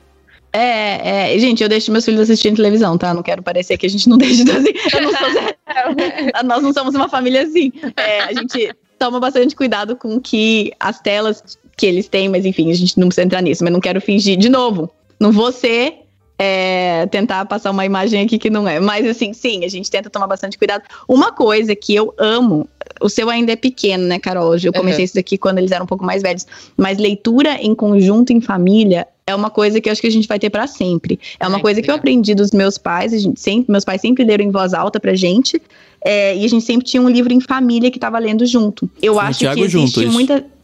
[SPEAKER 3] É, é, gente, eu deixo meus filhos assistindo televisão, tá? Não quero parecer que a gente não deixa de assim. Não sou, nós não somos uma família assim. É, a gente toma bastante cuidado com que as telas que eles têm, mas enfim, a gente não precisa entrar nisso, mas não quero fingir de novo. Não vou ser é, tentar passar uma imagem aqui que não é. Mas assim, sim, a gente tenta tomar bastante cuidado. Uma coisa que eu amo, o seu ainda é pequeno, né, Carol? Eu comecei uhum. isso daqui quando eles eram um pouco mais velhos. Mas leitura em conjunto, em família, é uma coisa que eu acho que a gente vai ter para sempre. É uma coisa que eu aprendi dos meus pais, a gente sempre, meus pais sempre leram em voz alta pra gente, é, e a gente sempre tinha um livro em família que tava lendo junto. Eu acho que existe junto, muita isso.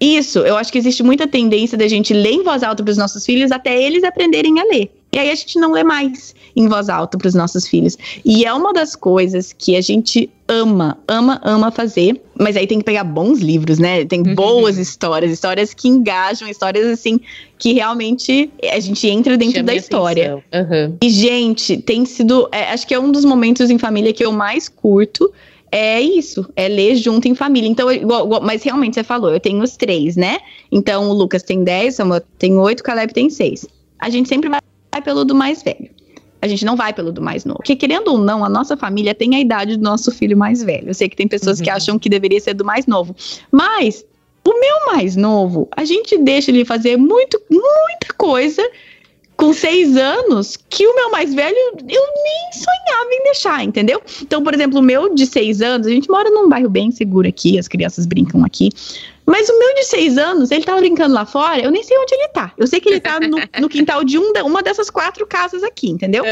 [SPEAKER 3] Isso, eu acho que existe muita tendência da gente ler em voz alta para os nossos filhos até eles aprenderem a ler. E aí a gente não lê mais em voz alta para os nossos filhos. E é uma das coisas que a gente ama, ama, ama fazer. Mas aí tem que pegar bons livros, né? Tem uhum. boas histórias, histórias que engajam, histórias assim que realmente a gente entra dentro da história. Uhum. E gente, tem sido, é, acho que é um dos momentos em família que eu mais curto é isso, é ler junto em família. Então, igual, igual, mas realmente você falou, eu tenho os três, né? Então, o Lucas tem 10, Samuel tem 8, o Caleb tem 6. A gente sempre vai pelo do mais velho. A gente não vai pelo do mais novo. Porque, querendo ou não, a nossa família tem a idade do nosso filho mais velho. Eu sei que tem pessoas uhum. que acham que deveria ser do mais novo. Mas, o meu mais novo, a gente deixa ele fazer muito, muita coisa com seis anos que o meu mais velho eu nem sonhava em deixar, entendeu? Então, por exemplo, o meu de seis anos, a gente mora num bairro bem seguro aqui, as crianças brincam aqui. Mas o meu de seis anos, ele tava brincando lá fora, eu nem sei onde ele tá. Eu sei que ele tá no, no quintal de um, uma dessas quatro casas aqui, entendeu?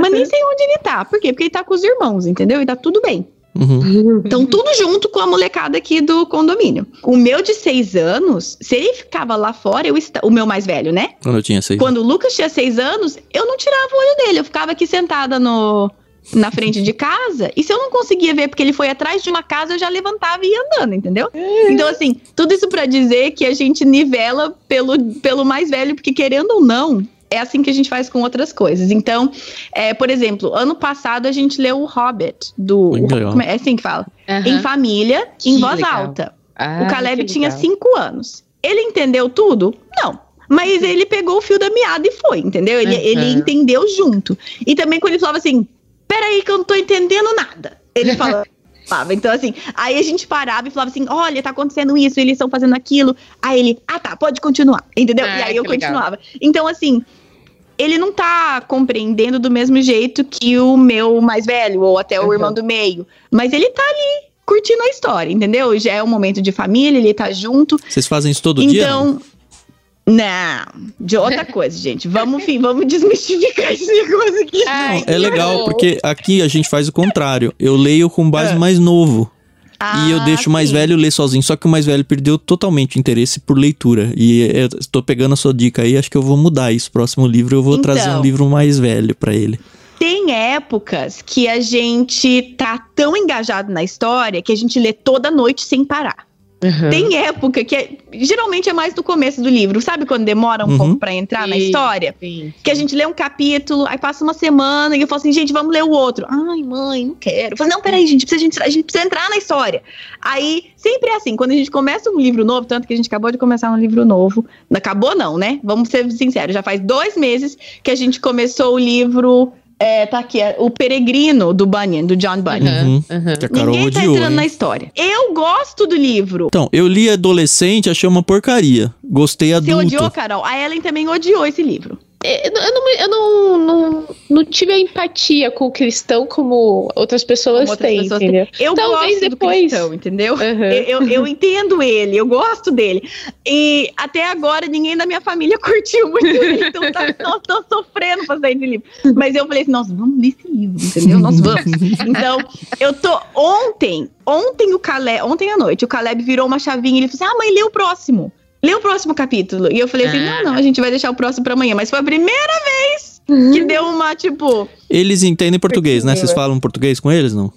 [SPEAKER 3] Mas nem sei onde ele tá. Por quê? Porque ele tá com os irmãos, entendeu? E tá tudo bem. Uhum. Então, tudo junto com a molecada aqui do condomínio. O meu de seis anos, se ele ficava lá fora, eu o meu mais velho, né?
[SPEAKER 1] Quando eu tinha seis.
[SPEAKER 3] Quando o Lucas tinha seis anos, eu não tirava o olho dele. Eu ficava aqui sentada no, na frente de casa, e se eu não conseguia ver porque ele foi atrás de uma casa, eu já levantava e ia andando, entendeu? Então, assim, tudo isso para dizer que a gente nivela pelo, pelo mais velho, porque querendo ou não, é assim que a gente faz com outras coisas. Então, é, por exemplo, ano passado a gente leu o Hobbit, do. O, é assim que fala? Uhum. Em família, que em voz legal. alta. Ah, o Caleb tinha cinco anos. Ele entendeu tudo? Não. Mas ele pegou o fio da meada e foi, entendeu? Ele, uhum. ele entendeu junto. E também quando ele falava assim: peraí que eu não tô entendendo nada. Ele falava. Então, assim, aí a gente parava e falava assim: olha, tá acontecendo isso, eles estão fazendo aquilo. Aí ele, ah, tá, pode continuar, entendeu? Ah, e aí eu continuava. Legal. Então, assim, ele não tá compreendendo do mesmo jeito que o meu mais velho, ou até o uhum. irmão do meio. Mas ele tá ali, curtindo a história, entendeu? Já é um momento de família, ele tá junto.
[SPEAKER 1] Vocês fazem isso todo então, dia? Então.
[SPEAKER 3] Não, de outra coisa, gente. Vamos, enfim, vamos desmistificar esse negócio aqui.
[SPEAKER 1] Não, é legal, porque aqui a gente faz o contrário. Eu leio com base é. mais novo. Ah, e eu deixo o mais sim. velho ler sozinho. Só que o mais velho perdeu totalmente o interesse por leitura. E eu estou pegando a sua dica aí, acho que eu vou mudar isso. Próximo livro eu vou então, trazer um livro mais velho para ele.
[SPEAKER 3] Tem épocas que a gente tá tão engajado na história que a gente lê toda noite sem parar. Uhum. Tem época que é, geralmente é mais do começo do livro, sabe quando demora um uhum. pouco para entrar sim, na história? Sim, Que a gente lê um capítulo, aí passa uma semana e eu falo assim, gente, vamos ler o outro. Ai, mãe, não quero. Eu falo, não, peraí, gente, precisa, a gente, a gente precisa entrar na história. Aí sempre é assim, quando a gente começa um livro novo, tanto que a gente acabou de começar um livro novo, não acabou não, né? Vamos ser sinceros, já faz dois meses que a gente começou o livro é, tá aqui, é o Peregrino do Bunyan, do John Bunyan. Uhum, uhum. Ninguém tá odiou, entrando hein? na história. Eu gosto do livro.
[SPEAKER 1] Então, eu li adolescente, achei uma porcaria. Gostei adulto. Você
[SPEAKER 3] odiou, Carol? A Ellen também odiou esse livro.
[SPEAKER 2] É, eu, não, eu não, não, não, tive a empatia com o cristão como outras pessoas outras têm, pessoas entendeu?
[SPEAKER 3] Têm. Eu Talvez gosto depois. do cristão, entendeu? Uhum. Eu, eu, eu, entendo ele, eu gosto dele. E até agora ninguém da minha família curtiu muito ele, então tá, nós estamos sofrendo pra sair de livro. Mas eu falei assim, nós vamos ler esse livro, entendeu? Nós vamos. Então, eu tô... Ontem, ontem o Caleb... Ontem à noite, o Caleb virou uma chavinha e ele falou assim, ah, mãe, lê o próximo lê o próximo capítulo. E eu falei assim: não, não, a gente vai deixar o próximo pra amanhã. Mas foi a primeira vez que uhum. deu uma, tipo.
[SPEAKER 1] Eles entendem português, né? Vocês falam português com eles, não?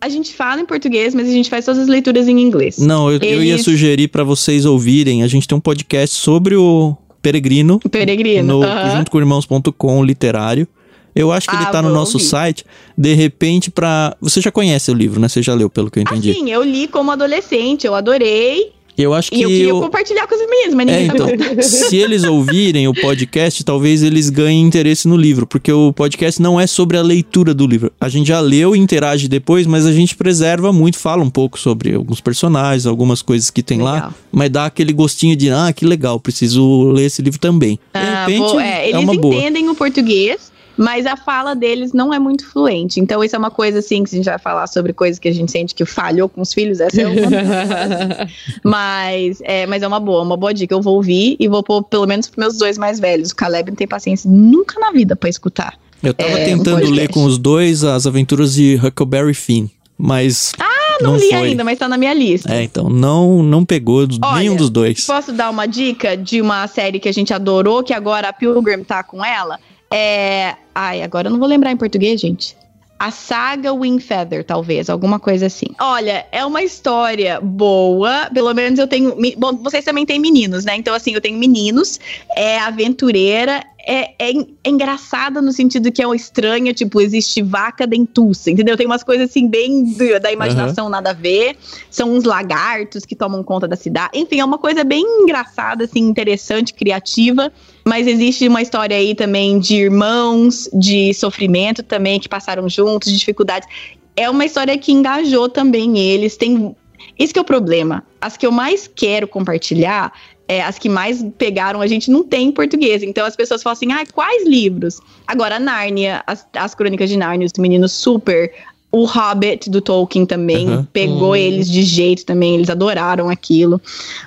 [SPEAKER 3] A gente fala em português, mas a gente faz todas as leituras em inglês.
[SPEAKER 1] Não, eu, eles... eu ia sugerir para vocês ouvirem. A gente tem um podcast sobre o Peregrino.
[SPEAKER 3] O Peregrino.
[SPEAKER 1] No, uhum. Junto com irmãos.com literário. Eu acho que ah, ele tá no nosso ouvir. site. De repente, pra. Você já conhece o livro, né? Você já leu, pelo que eu entendi. Ah,
[SPEAKER 3] sim, eu li como adolescente, eu adorei.
[SPEAKER 1] Eu acho que. E
[SPEAKER 3] eu queria eu... compartilhar com os meninos, mas ninguém é,
[SPEAKER 1] então, Se eles ouvirem o podcast, talvez eles ganhem interesse no livro, porque o podcast não é sobre a leitura do livro. A gente já leu e interage depois, mas a gente preserva muito, fala um pouco sobre alguns personagens, algumas coisas que tem legal. lá, mas dá aquele gostinho de, ah, que legal, preciso ler esse livro também. De
[SPEAKER 3] ah, repente, boa, é, é eles entendem boa. o português mas a fala deles não é muito fluente. Então, isso é uma coisa assim que a gente vai falar sobre coisas que a gente sente que falhou com os filhos, essa é uma mas, é, mas é uma boa, uma boa dica. Eu vou ouvir e vou pôr pelo menos pros meus dois mais velhos. O Caleb não tem paciência nunca na vida para escutar.
[SPEAKER 1] Eu tava é, tentando um ler com os dois as aventuras de Huckleberry Finn, mas.
[SPEAKER 3] Ah, não, não li foi. ainda, mas tá na minha lista.
[SPEAKER 1] É, então, não, não pegou Olha, nenhum dos dois.
[SPEAKER 3] Posso dar uma dica de uma série que a gente adorou, que agora a Pilgrim tá com ela? É. Ai, agora eu não vou lembrar em português, gente. A saga Wingfeather, talvez, alguma coisa assim. Olha, é uma história boa. Pelo menos eu tenho. Bom, vocês também têm meninos, né? Então, assim, eu tenho meninos. É aventureira é, é, é, engraçada no sentido que é estranha, tipo, existe vaca dentuça, entendeu? Tem umas coisas assim, bem do, da imaginação, uhum. nada a ver. São uns lagartos que tomam conta da cidade. Enfim, é uma coisa bem engraçada, assim, interessante, criativa. Mas existe uma história aí também de irmãos, de sofrimento também, que passaram juntos, de dificuldades. É uma história que engajou também eles. Tem. Isso que é o problema. As que eu mais quero compartilhar é, as que mais pegaram a gente não tem em português. Então as pessoas falam assim: ah, quais livros? Agora, Nárnia, as, as Crônicas de Nárnia, os meninos super. O Hobbit do Tolkien também uhum. pegou uhum. eles de jeito também, eles adoraram aquilo.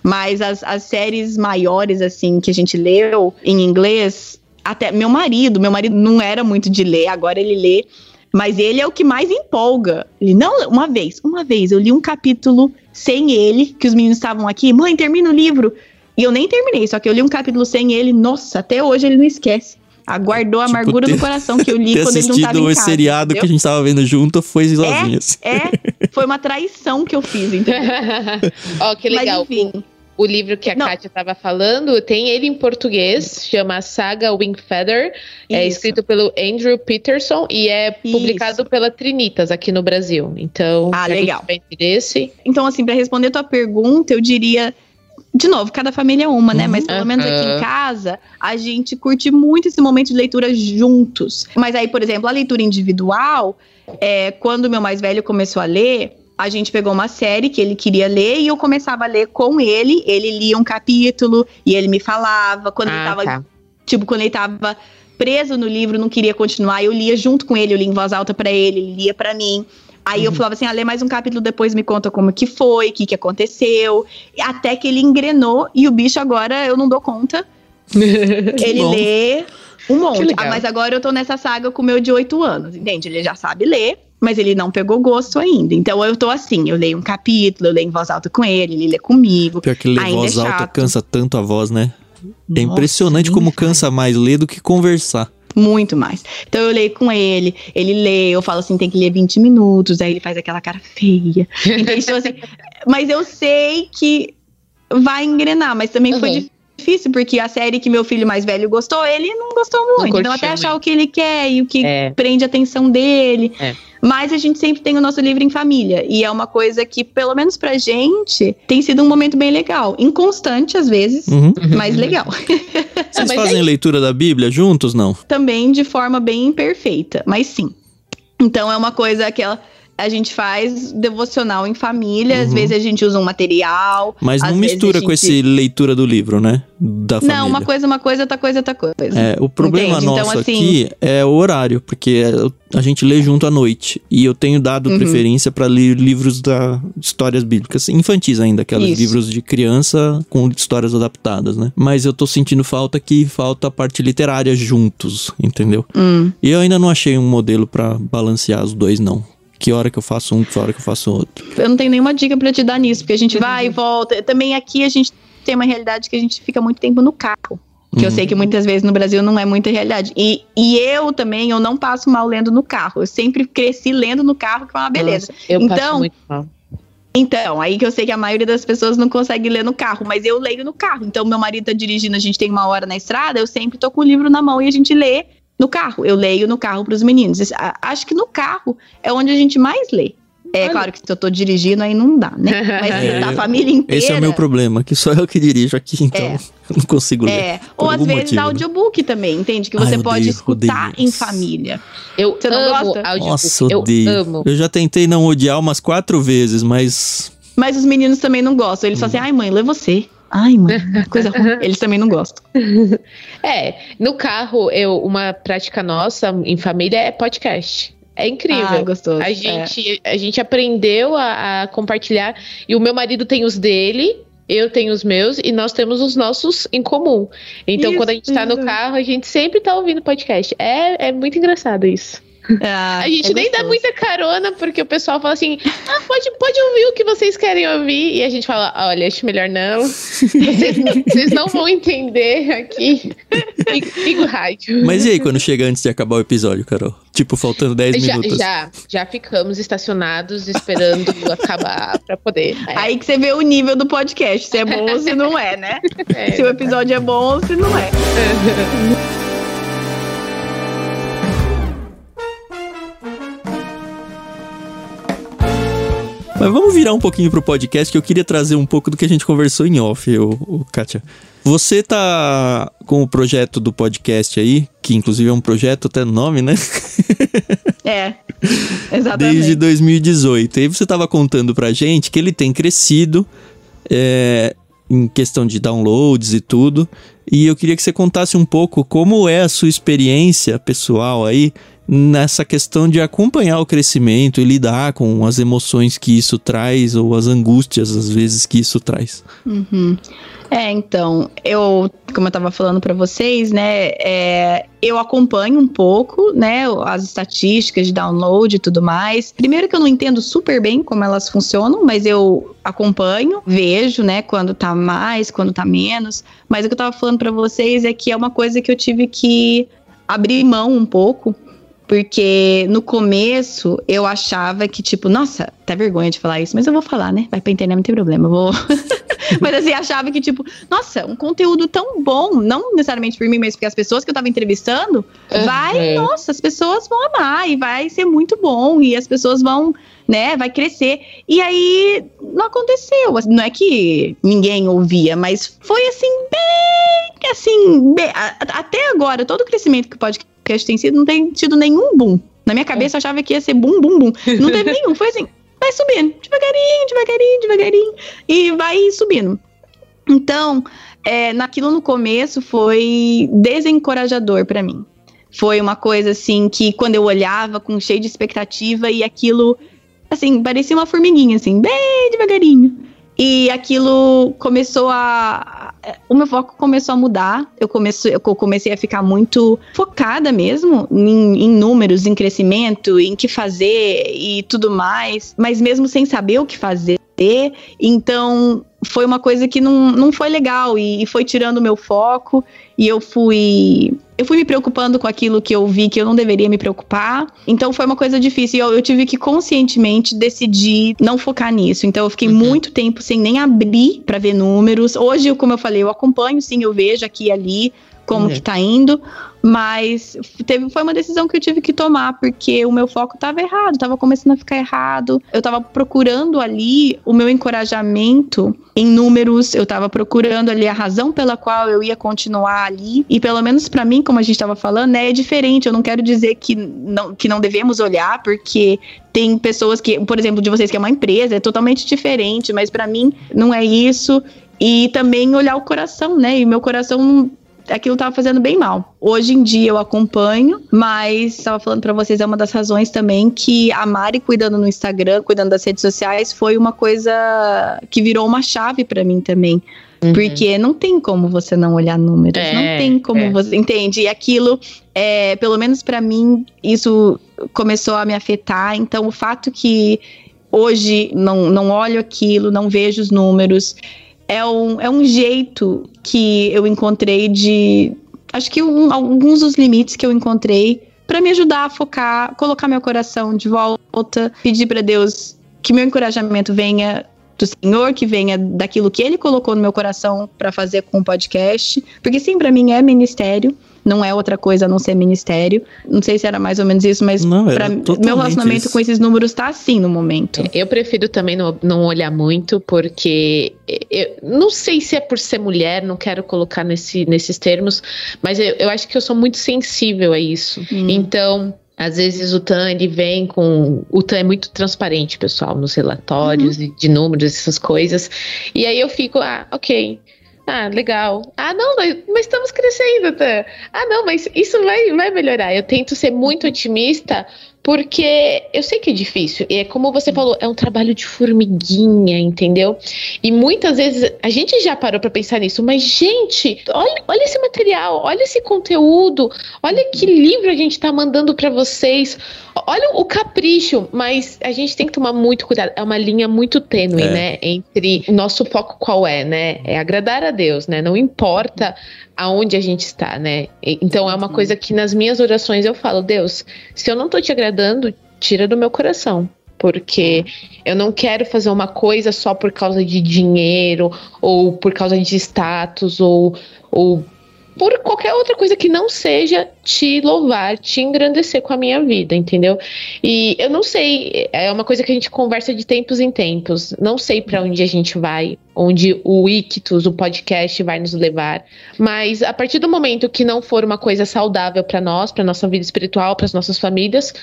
[SPEAKER 3] Mas as, as séries maiores, assim, que a gente leu em inglês, até meu marido, meu marido não era muito de ler, agora ele lê. Mas ele é o que mais empolga. Ele, não, uma vez, uma vez, eu li um capítulo sem ele, que os meninos estavam aqui. Mãe, termina o livro. E eu nem terminei, só que eu li um capítulo sem ele. Nossa, até hoje ele não esquece. Aguardou a tipo, amargura ter, do coração que eu li quando ele não estava em casa.
[SPEAKER 1] o seriado
[SPEAKER 3] entendeu?
[SPEAKER 1] que a gente tava vendo junto foi sozinho.
[SPEAKER 3] É, assim. é, foi uma traição que eu fiz, entendeu?
[SPEAKER 2] Ó, oh, que legal. Mas, enfim. O, livro que a não. Kátia estava falando, tem ele em português, chama Saga Wingfeather, é escrito pelo Andrew Peterson e é Isso. publicado pela Trinitas aqui no Brasil. Então,
[SPEAKER 3] ah, legal.
[SPEAKER 2] interesse.
[SPEAKER 3] Então, assim, para responder tua pergunta, eu diria de novo, cada família é uma, né? Mas pelo menos aqui em casa, a gente curte muito esse momento de leitura juntos. Mas aí, por exemplo, a leitura individual, é, quando meu mais velho começou a ler, a gente pegou uma série que ele queria ler e eu começava a ler com ele. Ele lia um capítulo e ele me falava. Quando ah, ele tava. Tá. Tipo, quando ele tava preso no livro, não queria continuar, eu lia junto com ele, eu lia em voz alta para ele, ele lia para mim. Aí uhum. eu falava assim, ah, lê mais um capítulo depois, me conta como que foi, o que que aconteceu. Até que ele engrenou e o bicho agora eu não dou conta. ele bom. lê um monte. Ah, mas agora eu tô nessa saga com o meu de oito anos, entende? Ele já sabe ler, mas ele não pegou gosto ainda. Então eu tô assim, eu leio um capítulo, eu leio em voz alta com ele, ele lê comigo.
[SPEAKER 1] Pior que ler em voz é alta cansa tanto a voz, né? É Nossa, é impressionante como cansa mais ler do que conversar.
[SPEAKER 3] Muito mais. Então eu leio com ele, ele lê, eu falo assim, tem que ler 20 minutos, aí ele faz aquela cara feia. Então, assim, mas eu sei que vai engrenar, mas também uhum. foi difícil, porque a série que meu filho mais velho gostou, ele não gostou muito. Não então, até achar o que ele quer e o que é. prende a atenção dele. É. Mas a gente sempre tem o nosso livro em família. E é uma coisa que, pelo menos pra gente, tem sido um momento bem legal. Inconstante, às vezes, uhum. mas legal.
[SPEAKER 1] Vocês mas fazem é leitura da Bíblia juntos, não?
[SPEAKER 3] Também de forma bem imperfeita, mas sim. Então é uma coisa que ela a gente faz devocional em família, uhum. às vezes a gente usa um material.
[SPEAKER 1] Mas não mistura gente... com esse leitura do livro, né? Da família.
[SPEAKER 3] Não, uma coisa, uma coisa, outra coisa, outra coisa.
[SPEAKER 1] É, o problema Entende? nosso então, assim... aqui é o horário, porque a gente lê junto à noite. E eu tenho dado uhum. preferência para ler livros da histórias bíblicas, infantis ainda, aqueles Isso. livros de criança com histórias adaptadas, né? Mas eu tô sentindo falta que falta a parte literária juntos, entendeu? Hum. E eu ainda não achei um modelo para balancear os dois, não que hora que eu faço um, que hora que eu faço outro.
[SPEAKER 3] Eu não tenho nenhuma dica para te dar nisso, porque a gente vai e volta. Também aqui a gente tem uma realidade que a gente fica muito tempo no carro. Que uhum. eu sei que muitas vezes no Brasil não é muita realidade. E, e eu também, eu não passo mal lendo no carro. Eu sempre cresci lendo no carro, que é uma beleza. Nossa,
[SPEAKER 2] eu então, passo muito mal.
[SPEAKER 3] Então, aí que eu sei que a maioria das pessoas não consegue ler no carro, mas eu leio no carro. Então, meu marido tá dirigindo, a gente tem uma hora na estrada, eu sempre tô com o livro na mão e a gente lê no carro. Eu leio no carro para os meninos. Acho que no carro é onde a gente mais lê. É Olha. claro que se eu tô dirigindo, aí não dá, né? Mas é, a família inteira.
[SPEAKER 1] Esse é o meu problema, que só eu que dirijo aqui, então é. não consigo ler.
[SPEAKER 3] É. Ou às vezes motivo, né? audiobook também, entende? Que você Ai, pode odeio, escutar odeio. em família.
[SPEAKER 2] Eu você não amo gosta?
[SPEAKER 1] audiobook. Nossa, eu odeio. amo. Eu já tentei não odiar umas quatro vezes, mas.
[SPEAKER 3] Mas os meninos também não gostam. Eles hum. falam assim: ai, mãe, lê você. Ai, mãe, coisa ruim. Eles também não gostam.
[SPEAKER 2] É, no carro, eu, uma prática nossa em família é podcast. É incrível. Ah,
[SPEAKER 3] gostoso.
[SPEAKER 2] A gente, é. a gente aprendeu a, a, compartilhar. E o meu marido tem os dele, eu tenho os meus, e nós temos os nossos em comum. Então, isso, quando a gente tá no carro, a gente sempre tá ouvindo podcast. É, é muito engraçado isso. Ah, a gente é nem dá muita carona, porque o pessoal fala assim: ah, pode, pode ouvir vocês querem ouvir. E a gente fala: olha, acho melhor não. Vocês, vocês não vão entender aqui. Liga o rádio.
[SPEAKER 1] Mas e aí, quando chega antes de acabar o episódio, Carol? Tipo, faltando 10
[SPEAKER 2] já,
[SPEAKER 1] minutos.
[SPEAKER 2] Já, já ficamos estacionados esperando acabar pra poder.
[SPEAKER 3] É. Aí que você vê o nível do podcast, se é bom ou se não é, né? É, se o episódio é bom ou se não é.
[SPEAKER 1] Mas vamos virar um pouquinho pro podcast que eu queria trazer um pouco do que a gente conversou em off, o, Kátia. Você tá com o projeto do podcast aí, que inclusive é um projeto até nome, né?
[SPEAKER 3] É, exatamente.
[SPEAKER 1] Desde 2018. E aí você tava contando pra gente que ele tem crescido é, em questão de downloads e tudo. E eu queria que você contasse um pouco como é a sua experiência pessoal aí nessa questão de acompanhar o crescimento e lidar com as emoções que isso traz ou as angústias às vezes que isso traz.
[SPEAKER 3] Uhum. É, então, eu, como eu estava falando para vocês, né, é, eu acompanho um pouco, né, as estatísticas de download e tudo mais. Primeiro que eu não entendo super bem como elas funcionam, mas eu acompanho, vejo, né, quando tá mais, quando tá menos. Mas o que eu estava falando para vocês é que é uma coisa que eu tive que abrir mão um pouco porque no começo eu achava que, tipo, nossa, até vergonha de falar isso, mas eu vou falar, né? Vai pra internet, não tem problema, eu vou. mas assim, achava que, tipo, nossa, um conteúdo tão bom, não necessariamente por mim, mas porque as pessoas que eu tava entrevistando, vai, nossa, as pessoas vão amar e vai ser muito bom e as pessoas vão, né, vai crescer. E aí não aconteceu. Não é que ninguém ouvia, mas foi assim, bem, assim, bem, até agora, todo o crescimento que o podcast podcast tem sido, não tem tido nenhum boom. Na minha cabeça eu achava que ia ser boom, boom, boom. Não teve nenhum. Foi assim, vai subindo, devagarinho, devagarinho, devagarinho. E vai subindo. Então, é, naquilo no começo foi desencorajador para mim. Foi uma coisa assim que quando eu olhava com cheio de expectativa e aquilo, assim, parecia uma formiguinha, assim, bem devagarinho. E aquilo começou a. O meu foco começou a mudar. Eu comecei, eu comecei a ficar muito focada mesmo em, em números, em crescimento, em que fazer e tudo mais. Mas mesmo sem saber o que fazer. Então, foi uma coisa que não, não foi legal e, e foi tirando o meu foco e eu fui eu fui me preocupando com aquilo que eu vi que eu não deveria me preocupar. Então foi uma coisa difícil. Eu, eu tive que conscientemente decidir não focar nisso. Então eu fiquei uhum. muito tempo sem nem abrir para ver números. Hoje, como eu falei, eu acompanho, sim, eu vejo aqui e ali como é. que tá indo, mas teve, foi uma decisão que eu tive que tomar, porque o meu foco estava errado, estava começando a ficar errado. Eu estava procurando ali o meu encorajamento em números, eu estava procurando ali a razão pela qual eu ia continuar ali. E pelo menos para mim, como a gente estava falando, né, é diferente. Eu não quero dizer que não, que não devemos olhar, porque tem pessoas que, por exemplo, de vocês que é uma empresa, é totalmente diferente, mas para mim não é isso. E também olhar o coração, né? E meu coração aquilo estava fazendo bem mal. Hoje em dia eu acompanho, mas estava falando para vocês é uma das razões também que a Mari cuidando no Instagram, cuidando das redes sociais, foi uma coisa que virou uma chave para mim também. Uhum. Porque não tem como você não olhar números, é, não tem como é. você. Entende? E aquilo, é, pelo menos para mim, isso começou a me afetar. Então, o fato que hoje não, não olho aquilo, não vejo os números, é um, é um jeito que eu encontrei de. Acho que um, alguns dos limites que eu encontrei para me ajudar a focar, colocar meu coração de volta, pedir para Deus que meu encorajamento venha do Senhor, que venha daquilo que Ele colocou no meu coração para fazer com o podcast, porque sim, para mim é ministério não é outra coisa a não ser ministério. Não sei se era mais ou menos isso, mas não, pra, meu relacionamento isso. com esses números tá assim no momento.
[SPEAKER 2] Eu prefiro também não, não olhar muito, porque eu não sei se é por ser mulher, não quero colocar nesse, nesses termos, mas eu, eu acho que eu sou muito sensível a isso. Hum. Então, às vezes o TAN ele vem com. O TAN é muito transparente, pessoal, nos relatórios uhum. de números, essas coisas. E aí eu fico, ah, ok. Ah, legal. Ah, não, mas, estamos crescendo, tá? Ah, não, mas isso vai, vai melhorar. Eu tento ser muito otimista porque eu sei que é difícil. E é como você falou, é um trabalho de formiguinha, entendeu? E muitas vezes a gente já parou para pensar nisso, mas, gente, olha, olha esse material, olha esse conteúdo, olha que livro a gente tá mandando para vocês. Olha o capricho, mas a gente tem que tomar muito cuidado. É uma linha muito tênue, é. né? Entre o nosso foco qual é, né? É agradar a Deus, né? Não importa aonde a gente está, né? Então é uma coisa que nas minhas orações eu falo, Deus, se eu não tô te agradando, tira do meu coração. Porque eu não quero fazer uma coisa só por causa de dinheiro, ou por causa de status, ou, ou por qualquer outra coisa que não seja te louvar, te engrandecer com a minha vida, entendeu? E eu não sei, é uma coisa que a gente conversa de tempos em tempos. Não sei para onde a gente vai, onde o Ictus, o podcast vai nos levar, mas a partir do momento que não for uma coisa saudável para nós, para nossa vida espiritual, para as nossas famílias,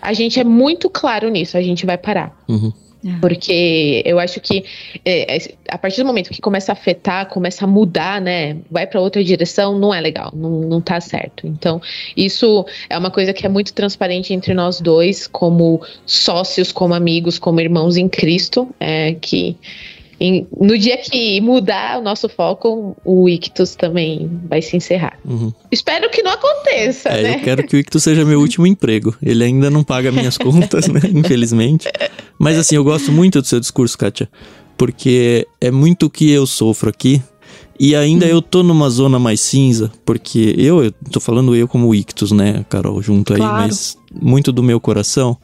[SPEAKER 2] a gente é muito claro nisso, a gente vai parar.
[SPEAKER 1] Uhum.
[SPEAKER 2] É. Porque eu acho que é, é, a partir do momento que começa a afetar, começa a mudar, né? Vai para outra direção, não é legal, não, não tá certo. Então, isso é uma coisa que é muito transparente entre nós dois, como sócios, como amigos, como irmãos em Cristo, é, que em, no dia que mudar o nosso foco, o Ictus também vai se encerrar.
[SPEAKER 1] Uhum.
[SPEAKER 2] Espero que não aconteça,
[SPEAKER 1] é,
[SPEAKER 2] né?
[SPEAKER 1] Eu quero que o Ictus seja meu último emprego. Ele ainda não paga minhas contas, né? Infelizmente. Mas assim, eu gosto muito do seu discurso, Kátia. Porque é muito o que eu sofro aqui. E ainda eu tô numa zona mais cinza, porque eu, eu tô falando eu como Ictus, né, Carol, junto aí, claro. mas muito do meu coração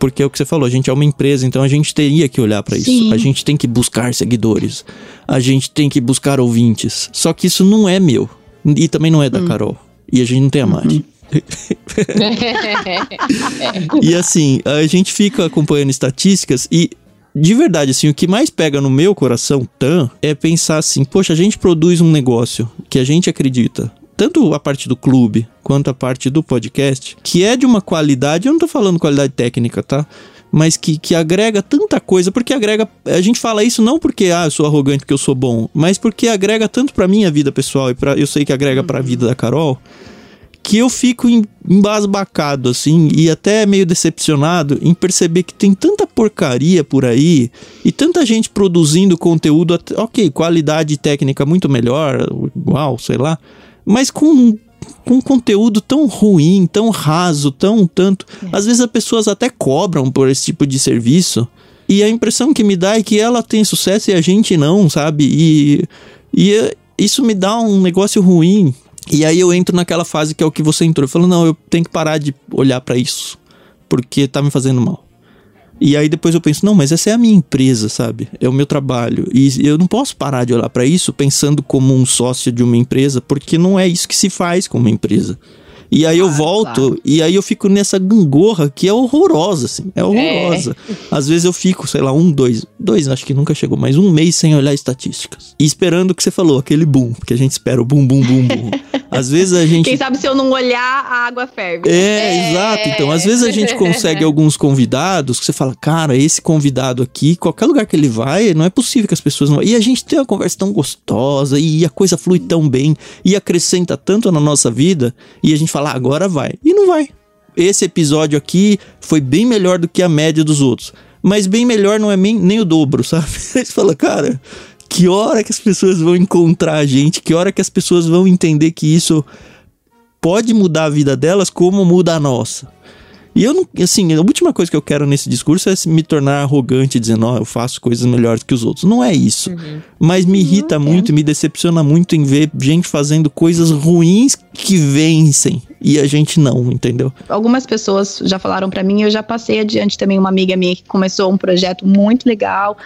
[SPEAKER 1] porque é o que você falou, a gente é uma empresa, então a gente teria que olhar para isso. A gente tem que buscar seguidores. A gente tem que buscar ouvintes. Só que isso não é meu. E também não é da hum. Carol. E a gente não tem a Mari. Uhum. e assim, a gente fica acompanhando estatísticas e de verdade, assim, o que mais pega no meu coração, tan, é pensar assim, poxa, a gente produz um negócio que a gente acredita tanto a parte do clube quanto a parte do podcast, que é de uma qualidade, eu não tô falando qualidade técnica, tá? Mas que, que agrega tanta coisa, porque agrega. A gente fala isso não porque ah, eu sou arrogante, porque eu sou bom, mas porque agrega tanto pra minha vida pessoal e pra, eu sei que agrega pra vida da Carol, que eu fico embasbacado, assim, e até meio decepcionado em perceber que tem tanta porcaria por aí e tanta gente produzindo conteúdo, ok, qualidade técnica muito melhor, igual, sei lá, mas com com conteúdo tão ruim, tão raso, tão tanto. É. Às vezes as pessoas até cobram por esse tipo de serviço. E a impressão que me dá é que ela tem sucesso e a gente não, sabe? E, e é, isso me dá um negócio ruim. E aí eu entro naquela fase que é o que você entrou. Eu falo, não, eu tenho que parar de olhar para isso. Porque tá me fazendo mal. E aí depois eu penso, não, mas essa é a minha empresa, sabe? É o meu trabalho. E eu não posso parar de olhar para isso pensando como um sócio de uma empresa, porque não é isso que se faz com uma empresa. E aí eu volto claro. e aí eu fico nessa gangorra que é horrorosa, assim. É horrorosa. É. Às vezes eu fico, sei lá, um, dois, dois acho que nunca chegou, mas um mês sem olhar estatísticas. E esperando o que você falou, aquele boom, porque a gente espera o boom, boom, boom, boom. Às vezes a gente.
[SPEAKER 3] Quem sabe se eu não olhar, a água ferve.
[SPEAKER 1] É, é, exato. Então, às vezes a gente consegue alguns convidados que você fala, cara, esse convidado aqui, qualquer lugar que ele vai, não é possível que as pessoas não. E a gente tem uma conversa tão gostosa e a coisa flui tão bem e acrescenta tanto na nossa vida e a gente fala, ah, agora vai. E não vai. Esse episódio aqui foi bem melhor do que a média dos outros. Mas bem melhor não é nem, nem o dobro, sabe? Você fala, cara, que hora que as pessoas vão encontrar a gente, que hora que as pessoas vão entender que isso pode mudar a vida delas como muda a nossa. E eu não, assim, a última coisa que eu quero nesse discurso é me tornar arrogante dizendo, ó, oh, eu faço coisas melhores que os outros. Não é isso. Uhum. Mas me irrita uhum, muito, é. me decepciona muito em ver gente fazendo coisas ruins que vencem e a gente não, entendeu?
[SPEAKER 3] Algumas pessoas já falaram para mim, eu já passei adiante também uma amiga minha que começou um projeto muito legal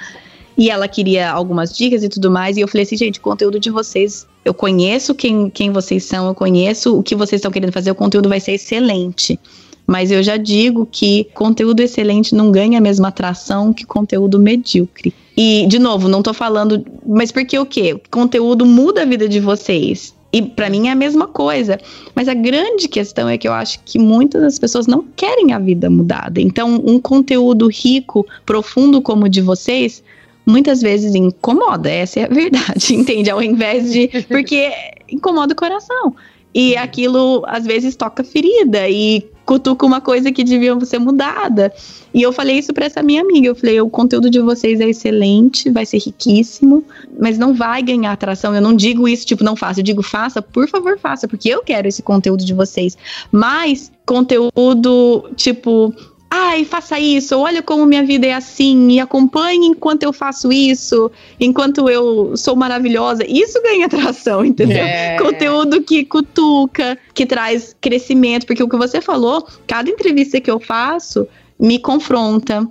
[SPEAKER 3] e ela queria algumas dicas e tudo mais. E eu falei assim, gente, o conteúdo de vocês, eu conheço quem, quem vocês são, eu conheço o que vocês estão querendo fazer, o conteúdo vai ser excelente. Mas eu já digo que conteúdo excelente não ganha a mesma atração que conteúdo medíocre. E, de novo, não tô falando. Mas porque o quê? Conteúdo muda a vida de vocês. E para mim é a mesma coisa. Mas a grande questão é que eu acho que muitas das pessoas não querem a vida mudada. Então, um conteúdo rico, profundo como o de vocês, muitas vezes incomoda, essa é a verdade, entende? Ao invés de. Porque incomoda o coração. E aquilo às vezes toca ferida e cutuca uma coisa que devia ser mudada. E eu falei isso para essa minha amiga. Eu falei: o conteúdo de vocês é excelente, vai ser riquíssimo, mas não vai ganhar atração. Eu não digo isso, tipo, não faça. Eu digo, faça, por favor, faça, porque eu quero esse conteúdo de vocês. Mas conteúdo, tipo, ai, faça isso, olha como minha vida é assim, e acompanhe enquanto eu faço isso, enquanto eu sou maravilhosa. Isso ganha atração, entendeu? É. Conteúdo que cutuca, que traz crescimento, porque o que você falou, cada entrevista que eu faço me confronta,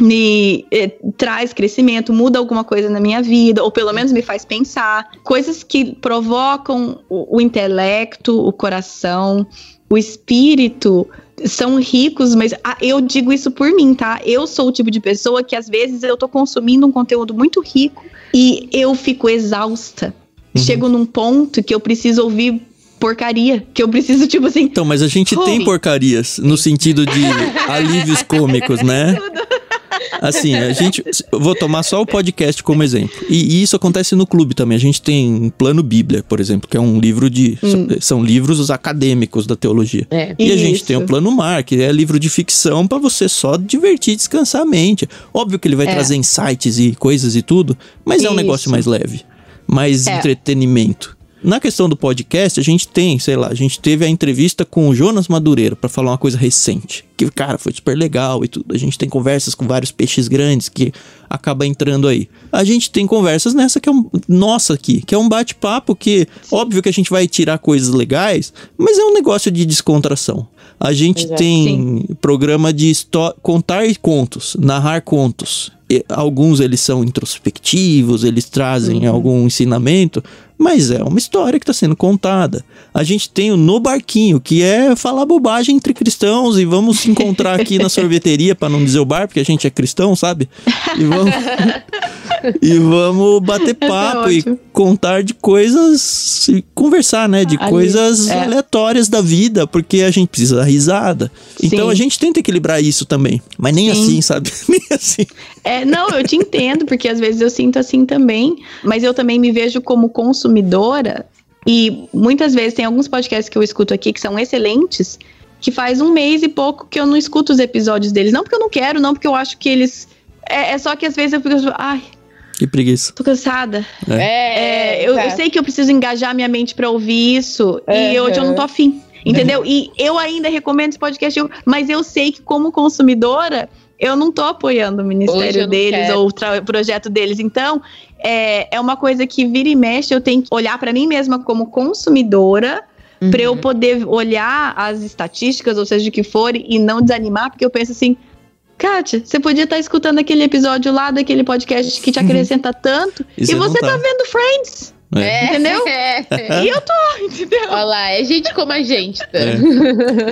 [SPEAKER 3] me eh, traz crescimento, muda alguma coisa na minha vida, ou pelo menos me faz pensar. Coisas que provocam o, o intelecto, o coração, o espírito são ricos, mas eu digo isso por mim, tá? Eu sou o tipo de pessoa que às vezes eu tô consumindo um conteúdo muito rico e eu fico exausta. Uhum. Chego num ponto que eu preciso ouvir porcaria, que eu preciso, tipo assim.
[SPEAKER 1] Então, mas a gente tem porcarias no sentido de alívios cômicos, né? Tudo. Assim, a gente. Vou tomar só o podcast como exemplo. E, e, isso acontece no clube também. A gente tem Plano Bíblia, por exemplo, que é um livro de. Hum. São livros acadêmicos da teologia. É. E isso. a gente tem o Plano Mar, que é livro de ficção para você só divertir, descansar a mente. Óbvio que ele vai é. trazer insights e coisas e tudo, mas isso. é um negócio mais leve. Mais é. entretenimento. Na questão do podcast, a gente tem, sei lá, a gente teve a entrevista com o Jonas Madureira para falar uma coisa recente. Que, cara, foi super legal e tudo. A gente tem conversas com vários peixes grandes que acaba entrando aí. A gente tem conversas nessa que é um. Nossa, aqui, que é um bate-papo que, óbvio que a gente vai tirar coisas legais, mas é um negócio de descontração. A gente Exato, tem sim. programa de contar contos, narrar contos. E alguns eles são introspectivos, eles trazem uhum. algum ensinamento, mas é uma história que está sendo contada. A gente tem o No Barquinho, que é falar bobagem entre cristãos e vamos se encontrar aqui na sorveteria, para não dizer o bar, porque a gente é cristão, sabe? E vamos, e vamos bater é papo é e contar de coisas, e conversar, né? De Ali, coisas é. aleatórias da vida, porque a gente precisa dar risada. Sim. Então a gente tenta equilibrar isso também, mas nem Sim. assim, sabe? nem assim.
[SPEAKER 3] É, não, eu te entendo, porque às vezes eu sinto assim também, mas eu também me vejo como consumidora e muitas vezes tem alguns podcasts que eu escuto aqui que são excelentes, que faz um mês e pouco que eu não escuto os episódios deles. Não porque eu não quero, não porque eu acho que eles. É, é só que às vezes eu fico. Ai.
[SPEAKER 1] Que preguiça.
[SPEAKER 3] Tô cansada. É. é eu, eu, sei que eu preciso engajar minha mente para ouvir isso. E hoje eu não tô afim. Entendeu? E eu ainda recomendo esse podcast, mas eu sei que, como consumidora, eu não tô apoiando o ministério deles ou o projeto deles. Então, é, é uma coisa que vira e mexe, eu tenho que olhar para mim mesma como consumidora. Uhum. Para eu poder olhar as estatísticas, ou seja, o que for, e não desanimar, porque eu penso assim, Kátia, você podia estar tá escutando aquele episódio lá daquele podcast que te acrescenta tanto e, e você tá. tá vendo Friends. É. Entendeu? É. E eu tô, entendeu?
[SPEAKER 2] Olha lá, é gente como a gente. Tá?
[SPEAKER 1] É.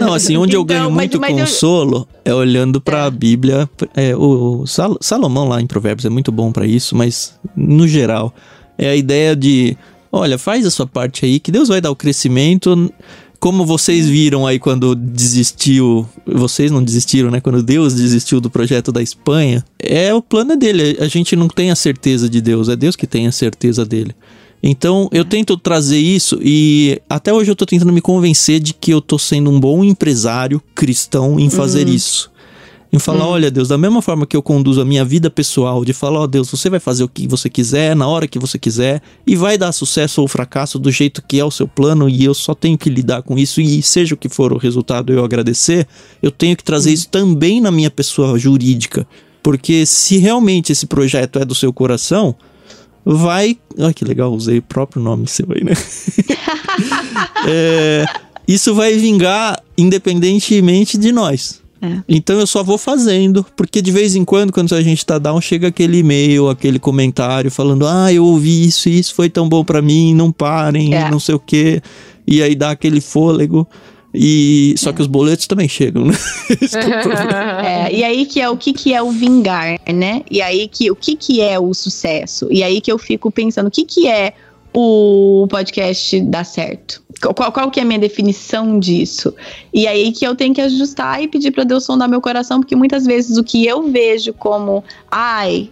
[SPEAKER 1] Não, assim, onde então, eu ganho muito mas consolo eu... é olhando para a é. Bíblia. É, o Sal Salomão lá em Provérbios é muito bom para isso, mas no geral é a ideia de, olha, faz a sua parte aí, que Deus vai dar o crescimento. Como vocês viram aí quando desistiu, vocês não desistiram, né? Quando Deus desistiu do projeto da Espanha, é o plano dele. A gente não tem a certeza de Deus, é Deus que tem a certeza dele. Então eu tento trazer isso e até hoje eu tô tentando me convencer de que eu tô sendo um bom empresário cristão em fazer uhum. isso. Em falar, uhum. olha Deus, da mesma forma que eu conduzo a minha vida pessoal, de falar, ó oh, Deus, você vai fazer o que você quiser, na hora que você quiser, e vai dar sucesso ou fracasso do jeito que é o seu plano, e eu só tenho que lidar com isso, e seja o que for o resultado eu agradecer, eu tenho que trazer uhum. isso também na minha pessoa jurídica. Porque se realmente esse projeto é do seu coração, vai. Olha que legal, usei o próprio nome seu aí, né? é, isso vai vingar independentemente de nós. É. Então eu só vou fazendo, porque de vez em quando, quando a gente tá down, chega aquele e-mail, aquele comentário falando: Ah, eu ouvi isso, isso foi tão bom para mim, não parem, é. não sei o quê. E aí dá aquele fôlego. E só que os boletos também chegam, né?
[SPEAKER 3] é, e aí que é o que, que é o vingar, né? E aí que o que, que é o sucesso? E aí que eu fico pensando, o que, que é o podcast dar certo? Qual, qual que é a minha definição disso? E aí que eu tenho que ajustar e pedir para Deus sondar meu coração, porque muitas vezes o que eu vejo como, ai,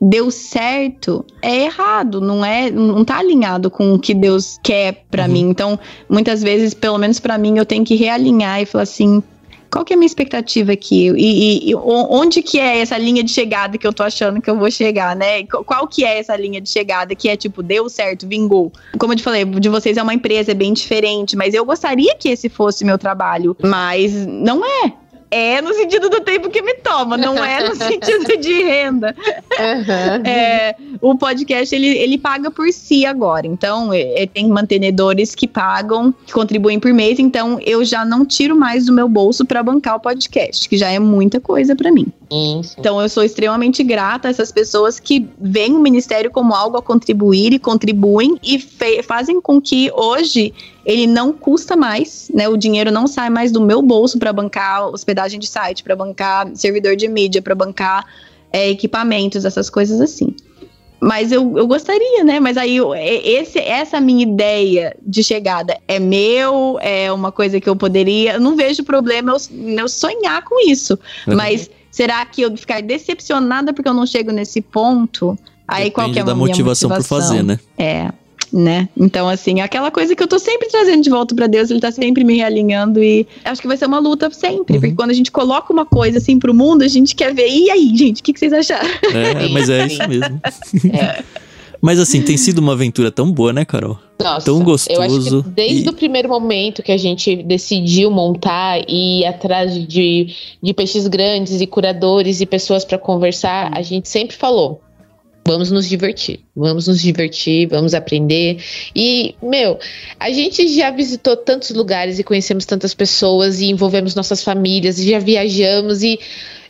[SPEAKER 3] deu certo é errado, não é, não tá alinhado com o que Deus quer para uhum. mim. Então, muitas vezes, pelo menos para mim, eu tenho que realinhar e falar assim, qual que é a minha expectativa aqui? E, e, e, onde que é essa linha de chegada que eu tô achando que eu vou chegar, né? Qual que é essa linha de chegada que é tipo, deu certo, vingou? Como eu te falei, de vocês é uma empresa, é bem diferente, mas eu gostaria que esse fosse meu trabalho, mas não é. É no sentido do tempo que me toma, não é no sentido de renda. Uhum. É, o podcast, ele, ele paga por si agora. Então, é, é, tem mantenedores que pagam, que contribuem por mês. Então, eu já não tiro mais do meu bolso para bancar o podcast, que já é muita coisa para mim. Isso. Então, eu sou extremamente grata a essas pessoas que veem o ministério como algo a contribuir e contribuem e fazem com que hoje ele não custa mais, né? O dinheiro não sai mais do meu bolso para bancar hospedagem de site, para bancar servidor de mídia, para bancar é, equipamentos, essas coisas assim. Mas eu, eu gostaria, né? Mas aí esse, essa minha ideia de chegada é meu, é uma coisa que eu poderia. Eu não vejo problema eu, eu sonhar com isso. Uhum. Mas será que eu ficar decepcionada porque eu não chego nesse ponto? Aí Depende qual que é a da motivação, motivação por fazer, né? É né? Então, assim, aquela coisa que eu tô sempre trazendo de volta para Deus, ele tá sempre me realinhando e acho que vai ser uma luta sempre, uhum. porque quando a gente coloca uma coisa assim pro mundo, a gente quer ver, e aí, gente, o que, que vocês acharam?
[SPEAKER 1] É, mas é isso mesmo. é. Mas assim, tem sido uma aventura tão boa, né, Carol? Nossa, tão gostoso. Eu acho
[SPEAKER 2] que desde e... o primeiro momento que a gente decidiu montar e ir atrás de, de peixes grandes e curadores e pessoas para conversar, a gente sempre falou: Vamos nos divertir, vamos nos divertir, vamos aprender. E, meu, a gente já visitou tantos lugares e conhecemos tantas pessoas e envolvemos nossas famílias e já viajamos e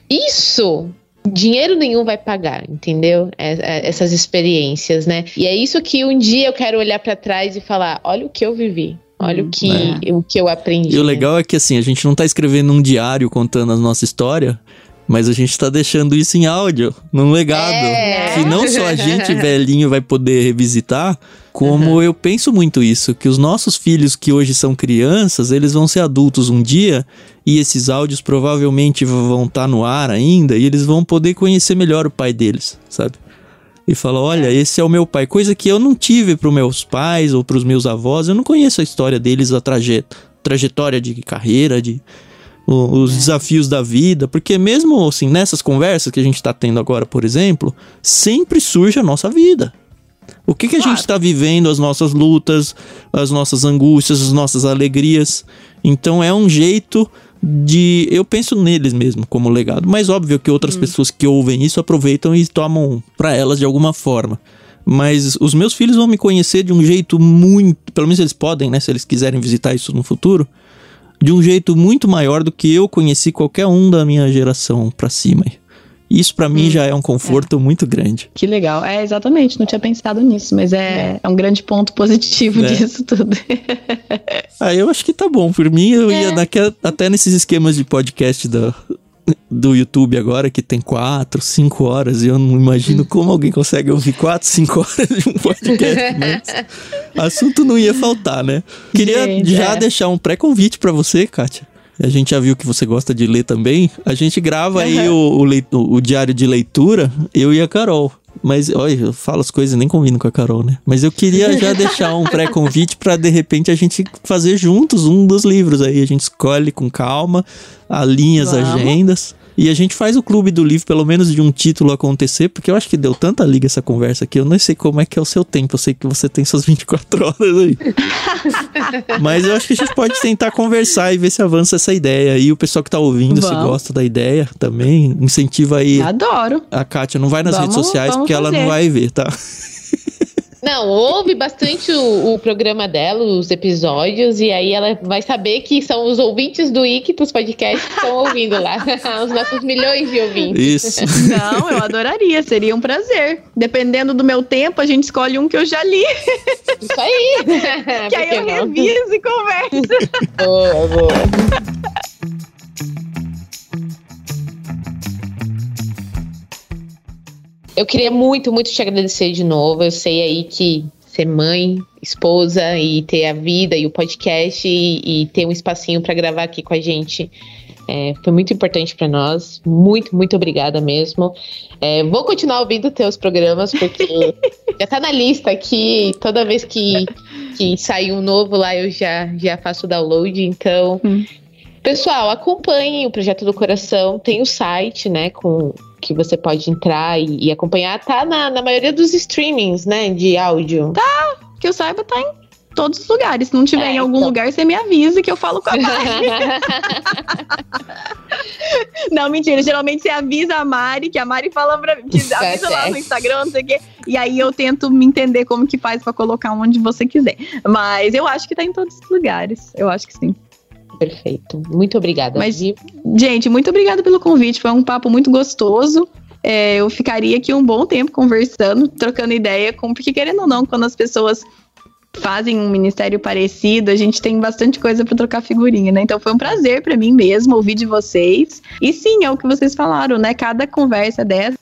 [SPEAKER 2] isso dinheiro nenhum vai pagar, entendeu? É, é, essas experiências, né? E é isso que um dia eu quero olhar para trás e falar: olha o que eu vivi. Olha o que, é. o que eu aprendi.
[SPEAKER 1] E o legal é que assim, a gente não tá escrevendo um diário contando a nossa história, mas a gente tá deixando isso em áudio, num legado. É. Que não só a gente velhinho vai poder revisitar, como uhum. eu penso muito isso, que os nossos filhos que hoje são crianças, eles vão ser adultos um dia e esses áudios provavelmente vão estar tá no ar ainda e eles vão poder conhecer melhor o pai deles, sabe? E falar, olha, é. esse é o meu pai, coisa que eu não tive para os meus pais ou para os meus avós, eu não conheço a história deles, a traje trajetória de carreira, de os desafios da vida, porque mesmo assim, nessas conversas que a gente está tendo agora, por exemplo, sempre surge a nossa vida. O que, que claro. a gente está vivendo, as nossas lutas, as nossas angústias, as nossas alegrias. Então é um jeito de. Eu penso neles mesmo como legado, mas óbvio que outras hum. pessoas que ouvem isso aproveitam e tomam para elas de alguma forma. Mas os meus filhos vão me conhecer de um jeito muito. Pelo menos eles podem, né? Se eles quiserem visitar isso no futuro de um jeito muito maior do que eu conheci qualquer um da minha geração para cima. Isso para mim hum, já é um conforto é. muito grande.
[SPEAKER 3] Que legal. É, exatamente. Não tinha pensado nisso, mas é, é um grande ponto positivo é. disso tudo.
[SPEAKER 1] ah, eu acho que tá bom. Por mim, eu ia é. naquela, até nesses esquemas de podcast da, do YouTube agora, que tem quatro, cinco horas, e eu não imagino como alguém consegue ouvir quatro, cinco horas de um podcast. Mas assunto não ia faltar, né? Queria Gente, já é. deixar um pré-convite para você, Kátia. A gente já viu que você gosta de ler também. A gente grava aí o, o, o diário de leitura, eu e a Carol. Mas, olha, eu falo as coisas nem combino com a Carol, né? Mas eu queria já deixar um pré-convite para de repente a gente fazer juntos um dos livros aí. A gente escolhe com calma, alinha as agendas. E a gente faz o clube do livro, pelo menos de um título acontecer, porque eu acho que deu tanta liga essa conversa aqui. Eu não sei como é que é o seu tempo. Eu sei que você tem suas 24 horas aí. Mas eu acho que a gente pode tentar conversar e ver se avança essa ideia. E o pessoal que tá ouvindo, se gosta da ideia também, incentiva aí.
[SPEAKER 3] Adoro.
[SPEAKER 1] A Kátia não vai nas vamos, redes sociais porque fazer. ela não vai ver, tá?
[SPEAKER 2] Não, ouve bastante o, o, programa dela, os episódios, e aí ela vai saber que são os ouvintes do Ictus Podcast que estão ouvindo lá. os nossos milhões de ouvintes.
[SPEAKER 1] Isso.
[SPEAKER 3] Não, eu adoraria, seria um prazer. Dependendo do meu tempo, a gente escolhe um que eu já li.
[SPEAKER 2] Isso aí.
[SPEAKER 3] que aí eu não? reviso e converso. Boa, boa.
[SPEAKER 2] Eu queria muito, muito te agradecer de novo. Eu sei aí que ser mãe, esposa e ter a vida e o podcast e, e ter um espacinho para gravar aqui com a gente é, foi muito importante para nós. Muito, muito obrigada mesmo. É, vou continuar ouvindo teus programas, porque já tá na lista aqui. Toda vez que, que sair um novo lá, eu já, já faço o download. Então, hum. pessoal, acompanhem o Projeto do Coração. Tem o site, né, com que você pode entrar e, e acompanhar, tá na, na, maioria dos streamings, né, de áudio.
[SPEAKER 3] Tá, que eu saiba, tá em todos os lugares. Se não tiver é, em algum então... lugar, você me avisa que eu falo com a Mari. não, mentira. Geralmente você avisa a Mari, que a Mari fala pra mim, que avisa lá no Instagram, não sei o quê. E aí eu tento me entender como que faz para colocar onde você quiser. Mas eu acho que tá em todos os lugares. Eu acho que sim.
[SPEAKER 2] Perfeito. Muito obrigada.
[SPEAKER 3] Mas, gente, muito obrigada pelo convite. Foi um papo muito gostoso. É, eu ficaria aqui um bom tempo conversando, trocando ideia, com, porque querendo ou não, quando as pessoas fazem um ministério parecido, a gente tem bastante coisa para trocar figurinha, né? Então foi um prazer para mim mesmo ouvir de vocês. E sim, é o que vocês falaram, né? Cada conversa dessa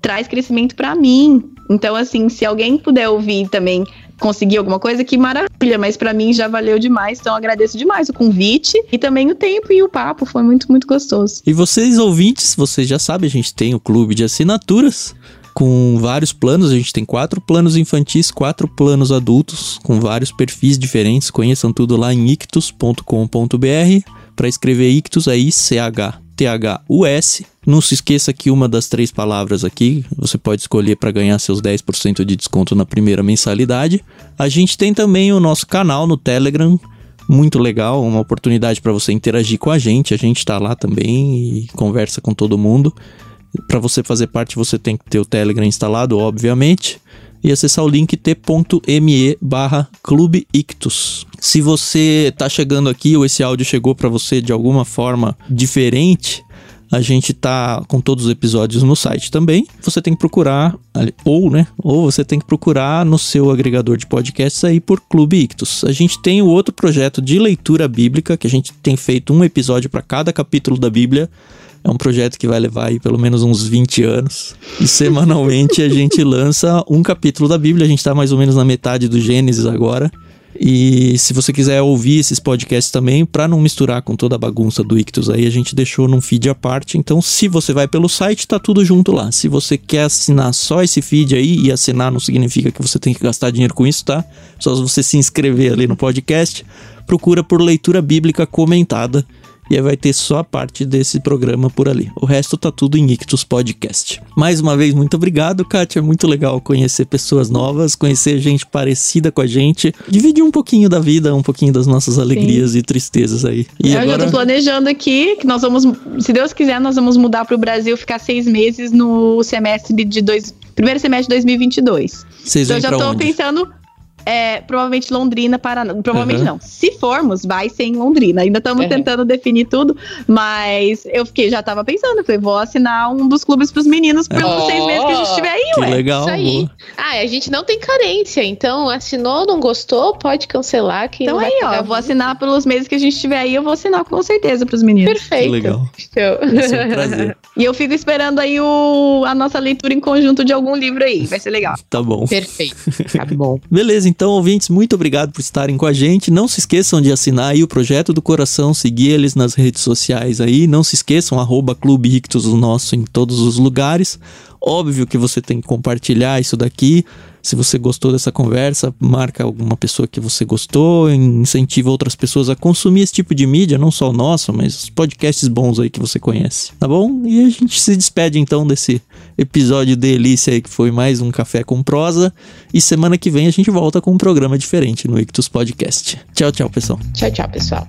[SPEAKER 3] traz crescimento para mim. Então assim, se alguém puder ouvir também conseguir alguma coisa, que maravilha, mas para mim já valeu demais, então agradeço demais o convite e também o tempo e o papo, foi muito, muito gostoso.
[SPEAKER 1] E vocês ouvintes, vocês já sabem, a gente tem o clube de assinaturas com vários planos, a gente tem quatro planos infantis, quatro planos adultos, com vários perfis diferentes, conheçam tudo lá em ictus.com.br, para escrever ictus aí, C-H T-H-U-S. Não se esqueça que uma das três palavras aqui você pode escolher para ganhar seus 10% de desconto na primeira mensalidade. A gente tem também o nosso canal no Telegram, muito legal, uma oportunidade para você interagir com a gente. A gente está lá também e conversa com todo mundo. Para você fazer parte, você tem que ter o Telegram instalado, obviamente, e acessar o link t.me barra Clube Ictus. Se você está chegando aqui ou esse áudio chegou para você de alguma forma diferente, a gente tá com todos os episódios no site também. Você tem que procurar, ou, né? Ou você tem que procurar no seu agregador de podcasts aí por Clube Ictus. A gente tem o outro projeto de leitura bíblica, que a gente tem feito um episódio para cada capítulo da Bíblia. É um projeto que vai levar aí pelo menos uns 20 anos. E semanalmente a gente lança um capítulo da Bíblia. A gente está mais ou menos na metade do Gênesis agora. E se você quiser ouvir esses podcasts também, para não misturar com toda a bagunça do Ictus aí, a gente deixou num feed à parte. Então, se você vai pelo site, tá tudo junto lá. Se você quer assinar só esse feed aí, e assinar não significa que você tem que gastar dinheiro com isso, tá? Só você se inscrever ali no podcast, procura por leitura bíblica comentada e aí vai ter só a parte desse programa por ali. O resto tá tudo em Ictus Podcast. Mais uma vez, muito obrigado, Kátia. É muito legal conhecer pessoas novas, conhecer gente parecida com a gente, dividir um pouquinho da vida, um pouquinho das nossas alegrias Sim. e tristezas aí. E
[SPEAKER 3] Eu agora... já tô planejando aqui que nós vamos, se Deus quiser, nós vamos mudar para o Brasil, ficar seis meses no semestre de dois, primeiro semestre de 2022.
[SPEAKER 1] Vocês então
[SPEAKER 3] eu já
[SPEAKER 1] tô
[SPEAKER 3] onde? pensando é provavelmente Londrina, Paraná. Provavelmente uhum. não. Se formos, vai ser em Londrina. Ainda estamos uhum. tentando definir tudo, mas eu fiquei, já tava pensando, falei, vou assinar um dos clubes pros meninos pelos oh, seis meses que a gente estiver aí,
[SPEAKER 1] que
[SPEAKER 3] ué.
[SPEAKER 1] legal.
[SPEAKER 2] Isso aí. Ah, a gente não tem carência, então assinou, não gostou, pode cancelar. Que
[SPEAKER 3] então aí, ó, eu vou assinar pelos meses que a gente estiver aí, eu vou assinar com certeza pros meninos.
[SPEAKER 2] Perfeito. Que
[SPEAKER 1] legal.
[SPEAKER 2] Show.
[SPEAKER 1] um prazer.
[SPEAKER 3] E eu fico esperando aí o, a nossa leitura em conjunto de algum livro aí, vai ser legal.
[SPEAKER 1] Tá bom.
[SPEAKER 2] Perfeito. Tá bom.
[SPEAKER 1] Beleza, então, ouvintes, muito obrigado por estarem com a gente. Não se esqueçam de assinar aí o Projeto do Coração, seguir eles nas redes sociais aí. Não se esqueçam, arroba Clube Ictus, o nosso, em todos os lugares. Óbvio que você tem que compartilhar isso daqui. Se você gostou dessa conversa, marca alguma pessoa que você gostou, incentiva outras pessoas a consumir esse tipo de mídia, não só o nosso, mas os podcasts bons aí que você conhece, tá bom? E a gente se despede então desse episódio delícia aí que foi mais um café com prosa e semana que vem a gente volta com um programa diferente no Ictus Podcast. Tchau, tchau, pessoal.
[SPEAKER 2] Tchau, tchau, pessoal.